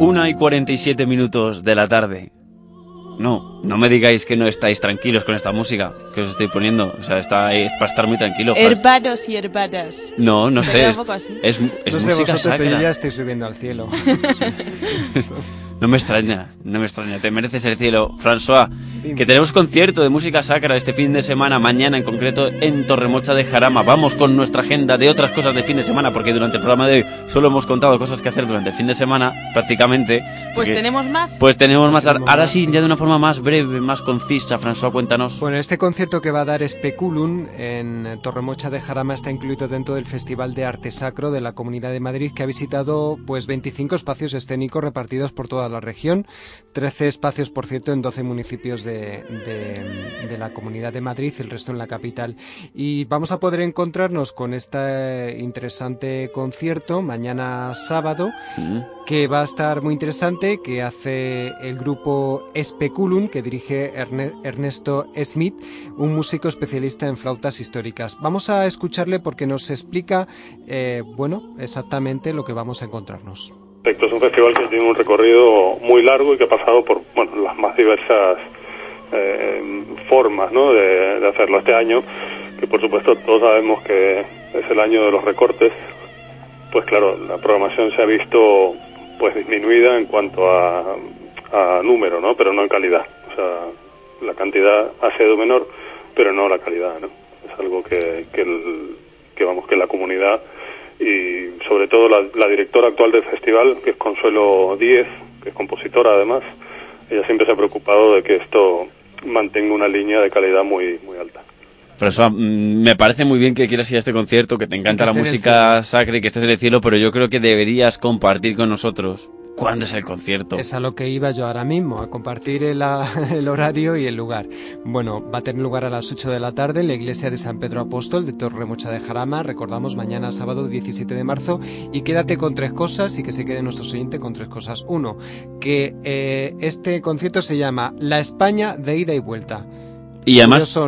Una y 47 minutos de la tarde. No, no me digáis que no estáis tranquilos con esta música que os estoy poniendo. O sea, está, es para estar muy tranquilo. Hermanos y hermanas. No, no sé. Es, un poco así. es, es no sé, música vosotros, pero yo ya estoy subiendo al cielo. No me extraña, no me extraña. Te mereces el cielo. François, que tenemos concierto de música sacra este fin de semana, mañana en concreto, en Torremocha de Jarama. Vamos con nuestra agenda de otras cosas de fin de semana, porque durante el programa de hoy solo hemos contado cosas que hacer durante el fin de semana, prácticamente. Pues porque- tenemos más. Pues tenemos Pues más. tenemos Ahora más. sí, ya de una forma más breve, más concisa. François, cuéntanos. Bueno, este concierto que va a dar Speculum en Torremocha de Jarama está incluido dentro del Festival de Arte Sacro de la Comunidad de Madrid que ha visitado pues 25 espacios escénicos repartidos por toda la región, 13 espacios por cierto en 12 municipios de, de- de la Comunidad de Madrid, el resto en la capital. Y vamos a poder encontrarnos con este interesante concierto mañana sábado que va a estar muy interesante, que hace el grupo Speculum, que dirige Erne- Ernesto Smith, un músico especialista en flautas históricas. Vamos a escucharle porque nos explica, eh, bueno, exactamente lo que vamos a encontrarnos. Perfecto, es un festival que tiene un recorrido muy largo y que ha pasado por bueno, las más diversas eh, formas ¿no? de, hacerlo este año, que por supuesto todos sabemos que es el año de los recortes, pues claro, la programación se ha visto pues disminuida en cuanto a, a número, ¿no? pero no en calidad. O sea, la cantidad ha sido menor, pero no la calidad, ¿no? Es algo que, que, el- que vamos, que la comunidad y sobre todo la, la directora actual del festival, que es Consuelo Díez, que es compositora además, ella siempre se ha preocupado de que esto mantenga una línea de calidad muy muy alta. François, mm, me parece muy bien que quieras ir a este concierto, que te encanta la música sacra y que estés en el cielo, pero yo creo que deberías compartir con nosotros cuándo es el concierto. Es a lo que iba yo ahora mismo, a compartir el, a- el horario y el lugar. Bueno, va a tener lugar a las 8 de la tarde en la iglesia de San Pedro Apóstol de Torremocha de Jarama. Recordamos mañana sábado 17 de marzo. Y quédate con tres cosas y que se quede nuestro oyente con tres cosas. Uno, que eh, este concierto se llama La España de ida y vuelta. Y además,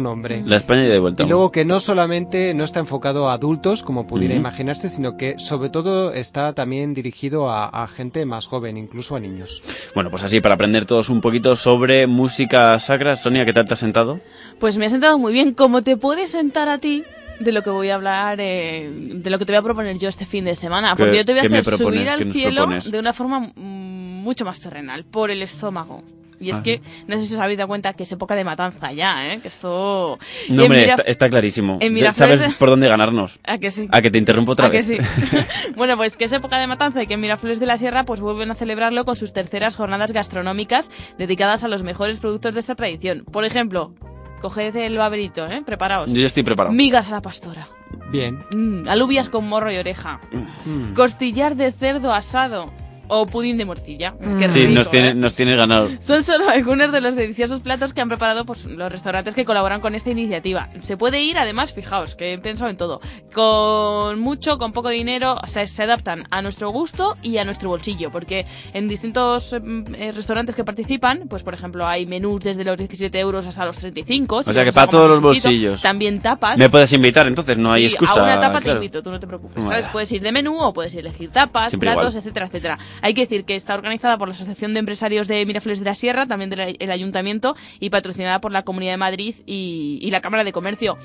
la España de vuelta. Y luego que no solamente no está enfocado a adultos, como pudiera imaginarse, sino que sobre todo está también dirigido a, a gente más joven, incluso a niños. Bueno, pues así, para aprender todos un poquito sobre música sacra. Sonia, ¿qué tal te has sentado? Pues me ha sentado muy bien. Como te puedes sentar a ti de lo que voy a hablar, eh, de lo que te voy a proponer yo este fin de semana. Porque ¿Qué- yo te voy a hacer propones? subir ¿Qué al cielo propones? de una forma mm, mucho más terrenal, por el estómago. Y es que, no sé si os habéis dado cuenta que es época de matanza ya, ¿eh? Que esto... No, hombre, Miraf- está, está clarísimo. en Ya Miraflores Sabes por dónde ganarnos. ¿A que sí? A que te interrumpo otra ¿A que vez. sí? bueno, pues que es época de matanza y que en Miraflores de la Sierra pues vuelven a celebrarlo con sus terceras jornadas gastronómicas dedicadas a los mejores productos de esta tradición. Por ejemplo, coged el baberito, ¿eh? Preparaos. Yo ya estoy preparado. Migas a la pastora. Bien. Mm, alubias con morro y oreja. Mm. Costillar de cerdo asado. O pudín de morcilla. Qué Sí, rico, nos tiene, ¿eh? nos tiene ganado. Son solo algunos de los deliciosos platos que han preparado pues, los restaurantes que colaboran con esta iniciativa. Se puede ir, además, fijaos, que he pensado en todo. Con mucho, con poco dinero, o sea, se adaptan a nuestro gusto y a nuestro bolsillo. Porque en distintos mm, eh, restaurantes que participan, pues por ejemplo, hay menús desde los 17 euros hasta los 35. si O sea que para todos los bolsillos. También tapas. Me puedes invitar, entonces no hay Sí, excusa. A una tapa te invito, tú no te preocupes. ¿Sabes? Puedes ir de menú o puedes elegir tapas, Siempre platos, igual. etcétera, etcétera. Hay que decir que está organizada por la Asociación de Empresarios de Miraflores de la Sierra, también del el Ayuntamiento, y patrocinada por la Comunidad de Madrid y la Cámara de Comercio.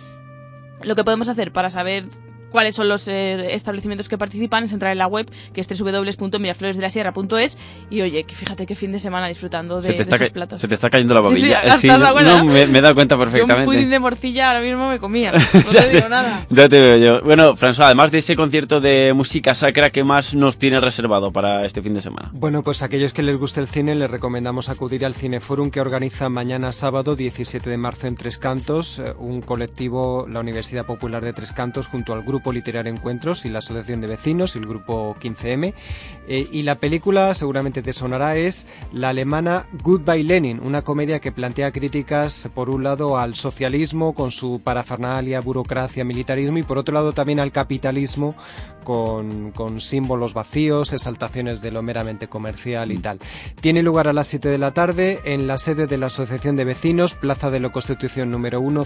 Lo que podemos hacer para saber cuáles son los eh, establecimientos que participan es entrar en la web que es www.mirafloresdelasierra.es y oye, que fíjate qué fin de semana disfrutando de, Se te, de esos platos. se te está cayendo la Sí, sí, babilla. ¿te no, me, me he dado cuenta Yo un perfectamente. pudín de morcilla ahora mismo me comía. No te digo nada. Ya te veo yo. Bueno, François, además de ese concierto de música sacra, ¿qué más nos tiene reservado para este fin de semana? Bueno, pues a aquellos que les guste el cine les recomendamos acudir al Cineforum que organiza mañana sábado 17 de marzo en Tres Cantos, eh, un colectivo, la Universidad Popular de Tres Cantos, junto al Grupo Literario Encuentros y la Asociación de Vecinos y el Grupo 15M. Eh, y la película, seguramente te sonará, es la alemana Goodbye Lenin, una comedia que plantea críticas, por un lado, al socialismo con su parafernalia, burocracia, militarismo y por otro lado también al capitalismo con, con símbolos vacíos, exaltaciones de lo meramente comercial y tal. Tiene lugar a las 7 de la tarde en la sede de la Asociación de Vecinos, Plaza de la Constitución número 1,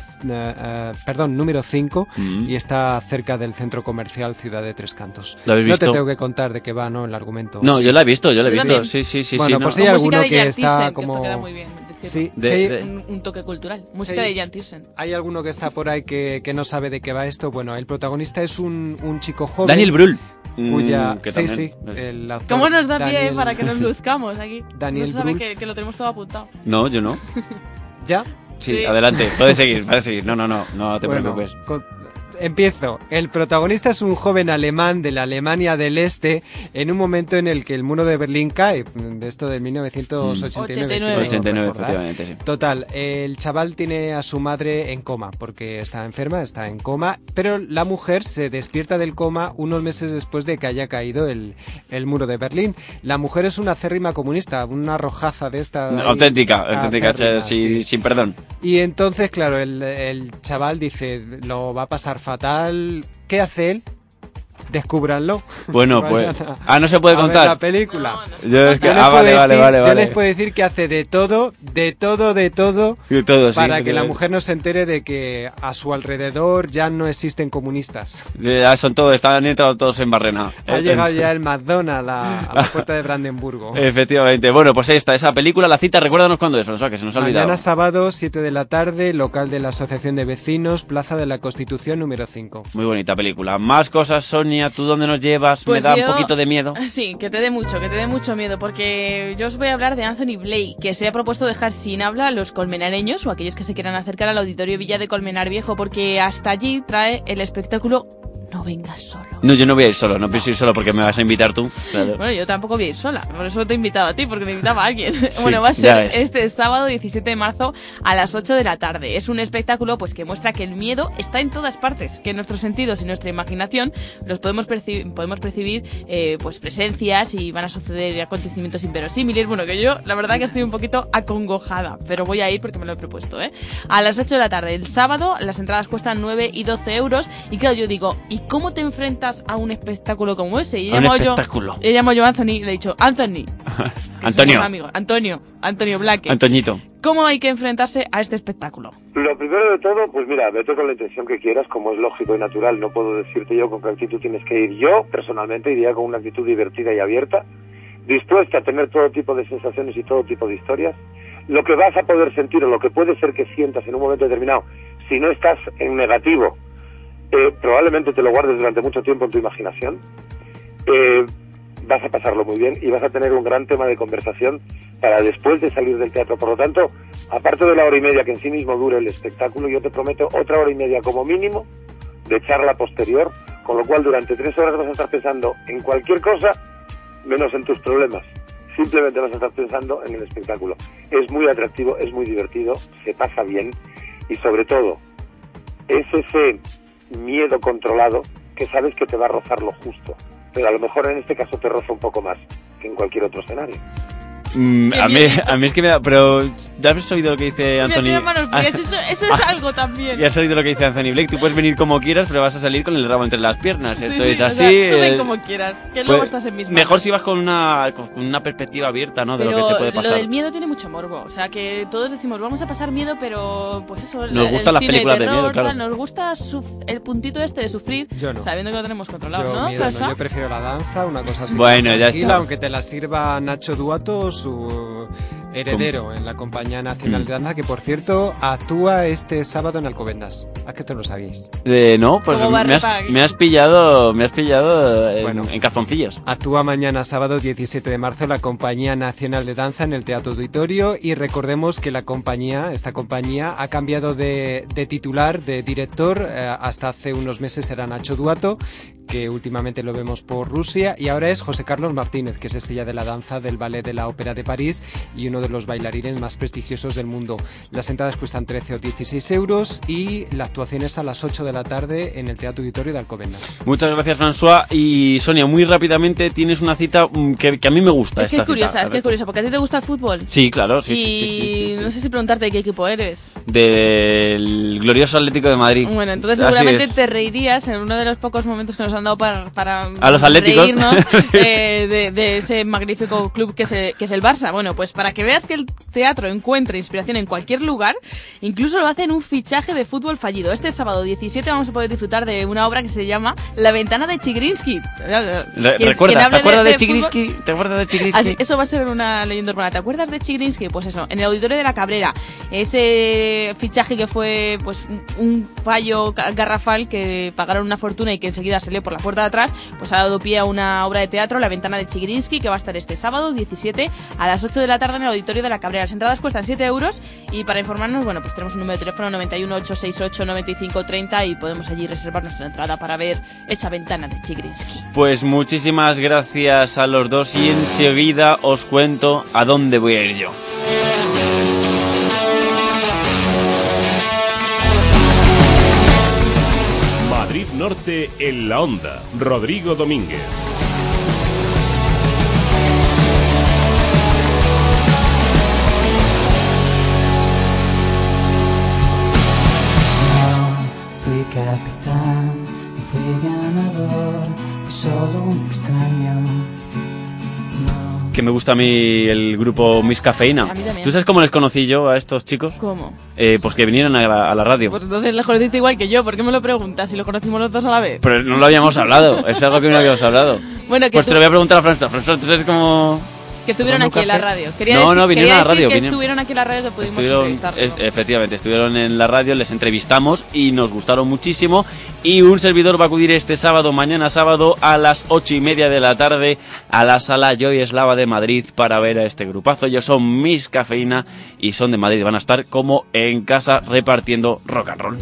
perdón, número 5, Mm. y está cerca del centro comercial Ciudad de Tres Cantos. ¿Lo habéis no visto? te tengo que contar de qué va, ¿no? El argumento. No, Sí. yo la he visto, yo la he visto. también. Sí, sí, sí. Bueno, sí, pues no. hay alguno que está que como... esto queda muy bien decirlo. Sí, De- sí. de- Un, un toque cultural. Música Sí. de Jan Tiersen. Hay alguno que está por ahí que, que no sabe de qué va esto. Bueno, el protagonista es un, un chico joven. Daniel Brühl. Cuya, Mm, que sí, también- sí, el actor ¿Cómo nos da pie Daniel- para que nos luzcamos aquí? Daniel no se sabe que, que lo tenemos todo apuntado. No, yo no. ¿Ya? Sí, Sí. adelante. Puedes seguir, puedes seguir. No, no, no, no te Bueno, preocupes. con- Empiezo. El protagonista es un joven alemán de la Alemania del Este en un momento en el que el muro de Berlín cae, de esto del 1989. creo 89, recordar. efectivamente, sí. Total, el chaval tiene a su madre en coma porque está enferma, está en coma, pero la mujer se despierta del coma unos meses después de que haya caído el, el muro de Berlín. La mujer es una acérrima comunista, una rojaza de esta... ahí, Auténtica, auténtica, acérrima, sí, sí. sin perdón. Y entonces, claro, el, el chaval dice, lo va a pasar fatal. ¿Qué hace él? Descúbranlo. Bueno, pues- ah, no se puede a ver contar. la película. Yo es que- les ah, puedo vale, vale, decir- vale, yo vale. les puedo decir que hace de todo, de todo, de todo, De todo, sí, para que la mujer no se entere de que a su alrededor ya no existen comunistas. Ya son todos, están entrando todos en barrena. Ha llegado ya el McDonald's a la, a la puerta de Brandenburgo. Efectivamente. Bueno, pues ahí está, esa película, la cita, recuérdanos cuándo es, François, que se nos ha olvidado. Mañana sábado, 7 de la tarde, local de la Asociación de Vecinos, Plaza de la Constitución número 5. Muy bonita película. Más cosas, Sonia, ¿tú dónde nos llevas? Pues Me da yo- un poquito de miedo. Sí, que te dé mucho, que te dé mucho miedo, porque yo os voy a hablar de Anthony Blake, que se ha propuesto dejar sin habla a los colmenareños o aquellos que se quieran acercar al Auditorio Villa de Colmenar Viejo, porque hasta allí trae el espectáculo No vengas solo. No, yo no voy a ir solo, no pienso ir solo porque me vas a invitar tú. Claro. Bueno, yo tampoco voy a ir sola, por eso te he invitado a ti, porque me invitaba a alguien. Sí, bueno, va a ser este sábado 17 de marzo a las 8 de la tarde. Es un espectáculo pues que muestra que el miedo está en todas partes, que nuestros sentidos y nuestra imaginación los podemos, perci- podemos percibir eh, pues presencias y van a suceder acontecimientos inverosímiles. Bueno, que yo la verdad que estoy un poquito acongojada, pero voy a ir porque me lo he propuesto, ¿eh? A las 8 de la tarde, el sábado, las entradas cuestan 9 y 12 euros. Y claro, yo digo, ¿y cómo te enfrentas a un espectáculo como ese? Y A un yo- espectáculo. he llamado yo a Anthony y le he dicho, Anthony, Antonio, amigos, Antonio, Antonio Blaque. Antoñito. ¿Cómo hay que enfrentarse a este espectáculo? Lo primero de todo, pues mira, vete con la intención que quieras, como es lógico y natural. No puedo decirte yo con qué actitud tienes que ir. Yo, personalmente, iría con una actitud divertida y abierta, dispuesta a tener todo tipo de sensaciones y todo tipo de historias. Lo que vas a poder sentir o lo que puede ser que sientas en un momento determinado, si no estás en negativo, eh, probablemente te lo guardes durante mucho tiempo en tu imaginación. Eh, vas a pasarlo muy bien y vas a tener un gran tema de conversación para después de salir del teatro. Por lo tanto, aparte de la hora y media que en sí mismo dure el espectáculo, yo te prometo otra hora y media como mínimo de charla posterior, con lo cual durante tres horas vas a estar pensando en cualquier cosa menos en tus problemas. Simplemente vas a estar pensando en el espectáculo. Es muy atractivo, es muy divertido, se pasa bien Y sobre todo, es ese miedo controlado que sabes que te va a rozar lo justo. Pero a lo mejor en este caso te roza un poco más que en cualquier otro escenario. Mm, a, mí, a mí es que me da. Pero. ¿Ya has oído lo que dice Anthony? Mira, manos frías, eso, eso es Ah, algo también. Ya has oído lo que dice Anthony Blake. Tú puedes venir como quieras, pero vas a salir con el rabo entre las piernas. Sí, Esto sí, es así. sea, tú ven eh, como quieras, que pues, luego estás en mis manos. Mejor si vas con una, con una perspectiva abierta, ¿no? De Pero lo que te puede lo pasar. del miedo tiene mucho morbo. O sea, que todos decimos, vamos a pasar miedo, pero pues eso. Nos gustan las películas de terror, miedo, claro. Nos gusta el puntito este de sufrir, Yo no. sabiendo que lo tenemos controlado, Yo, ¿no? miedo no, yo prefiero la danza, una cosa así. Bueno, ya tranquila, está. Aunque te la sirva Nacho Duato, su heredero en la Compañía Nacional Mm. de Danza, que por cierto actúa este sábado en Alcobendas. ¿A que te lo sabéis? Eh, no, pues me has, me has pillado, me has pillado en, en calzoncillos. Actúa mañana sábado 17 de marzo la Compañía Nacional de Danza en el Teatro Auditorio y recordemos que la compañía, esta compañía, ha cambiado de, de titular, de director, eh, hasta hace unos meses era Nacho Duato, que últimamente lo vemos por Rusia, y ahora es José Carlos Martínez, que es estrella de la danza del Ballet de la Ópera de París y uno de los bailarines más prestigiosos del mundo. Las entradas cuestan 13 o 16 euros y la actuación es a las 8 de la tarde en el Teatro Auditorio de Alcobendas. Muchas gracias, François. Y Sonia, muy rápidamente tienes una cita mm, que, que a mí me gusta. Es que esta es curiosa, cita. es que es curiosa, porque a ti te gusta el fútbol. Sí, claro, sí, y sí, sí, sí, sí, no sé si preguntarte de qué equipo eres. Del glorioso Atlético de Madrid. Bueno, entonces Así seguramente es. te reirías en uno de los pocos momentos que nos han dado para, para A los atléticos. reírnos eh, de, de ese magnífico club que es, el, que es el Barça. Bueno, pues para que veas que el teatro encuentra inspiración en cualquier lugar, incluso lo hace en un fichaje de fútbol fallido. Este sábado 17 vamos a poder disfrutar de una obra que se llama La ventana de Chigrinsky. Re- Quien- recuerda, ¿te acuerdas de, de Chigrinsky? ¿Te acuerdas de Chigrinsky? Así, eso va a ser una leyenda urbana. ¿Te acuerdas de Chigrinsky? Pues eso, en el auditorio de la Cabrera. Ese fichaje que fue pues un- fallo garrafal que pagaron una fortuna y que enseguida salió por la puerta de atrás, pues ha dado pie a una obra de teatro, La ventana de Chigrinsky, que va a estar este sábado 17 a las 8 de la tarde en el auditorio de la Cabrera. Las entradas cuestan 7 euros y para informarnos, bueno, pues tenemos un número de teléfono 91 868 95 30 y podemos allí reservar nuestra entrada para ver esa ventana de Chigrinsky. Pues muchísimas gracias a los dos y enseguida os cuento a dónde voy a ir yo. Madrid Norte en la onda. Rodrigo Domínguez. Me gusta a mí el grupo Miss Cafeína. A mí también. ¿Tú sabes cómo les conocí yo a estos chicos? ¿Cómo? Eh, pues que vinieron a la, a la radio. Pues entonces les conociste igual que yo, ¿por qué me lo preguntas si lo conocimos los dos a la vez? Pero no lo habíamos hablado, es algo que no habíamos hablado. Bueno, que pues tú- te lo voy a preguntar a François. François, ¿tú sabes cómo...? Que estuvieron ¿Tomando aquí en la radio. Quería no, decir, no, vinieron a la radio. que vinieron- estuvieron aquí en la radio que pudimos es- efectivamente, estuvieron en la radio, les entrevistamos y nos gustaron muchísimo. Y un servidor va a acudir este sábado, mañana sábado, a las ocho y media de la tarde, a la sala Joy Eslava de Madrid para ver a este grupazo. Ellos son Miss Cafeína y son de Madrid. Van a estar como en casa repartiendo rock and roll.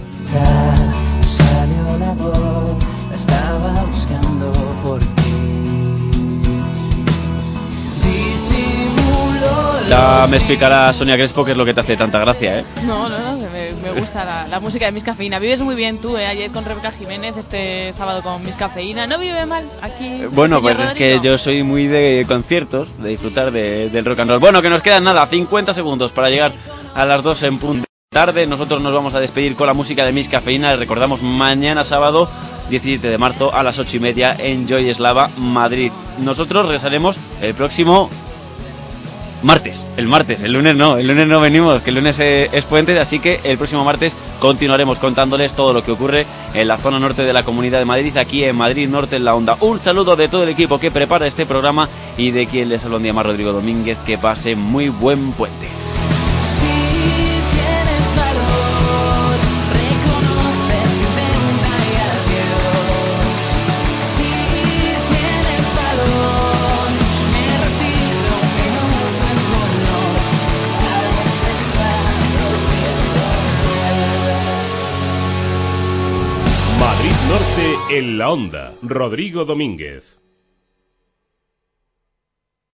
Ya me explicará Sonia Crespo qué es lo que te hace tanta gracia, ¿eh? No, no, no, me, me gusta la, la música de Miss Cafeína. Vives muy bien tú, ¿eh? Ayer con Rebeca Jiménez, este sábado con Miss Cafeína. No vive mal aquí. el Bueno, pues es que yo soy muy de conciertos, de disfrutar de- del rock and roll. Bueno, que nos quedan nada, 50 segundos para llegar a las 2 en punto tarde. Nosotros nos vamos a despedir con la música de Miss Cafeína. Les recordamos mañana sábado 17 de marzo a las 8 y media en Joy Eslava, Madrid. Nosotros regresaremos el próximo martes, el martes, el lunes no, el lunes no venimos, que el lunes eh, es puente, así que el próximo martes continuaremos contándoles todo lo que ocurre en la zona norte de la Comunidad de Madrid, aquí en Madrid Norte en la Onda. Un saludo de todo el equipo que prepara este programa y de quien les habla un día más Rodrigo Domínguez, que pase muy buen puente. En la onda. Rodrigo Domínguez.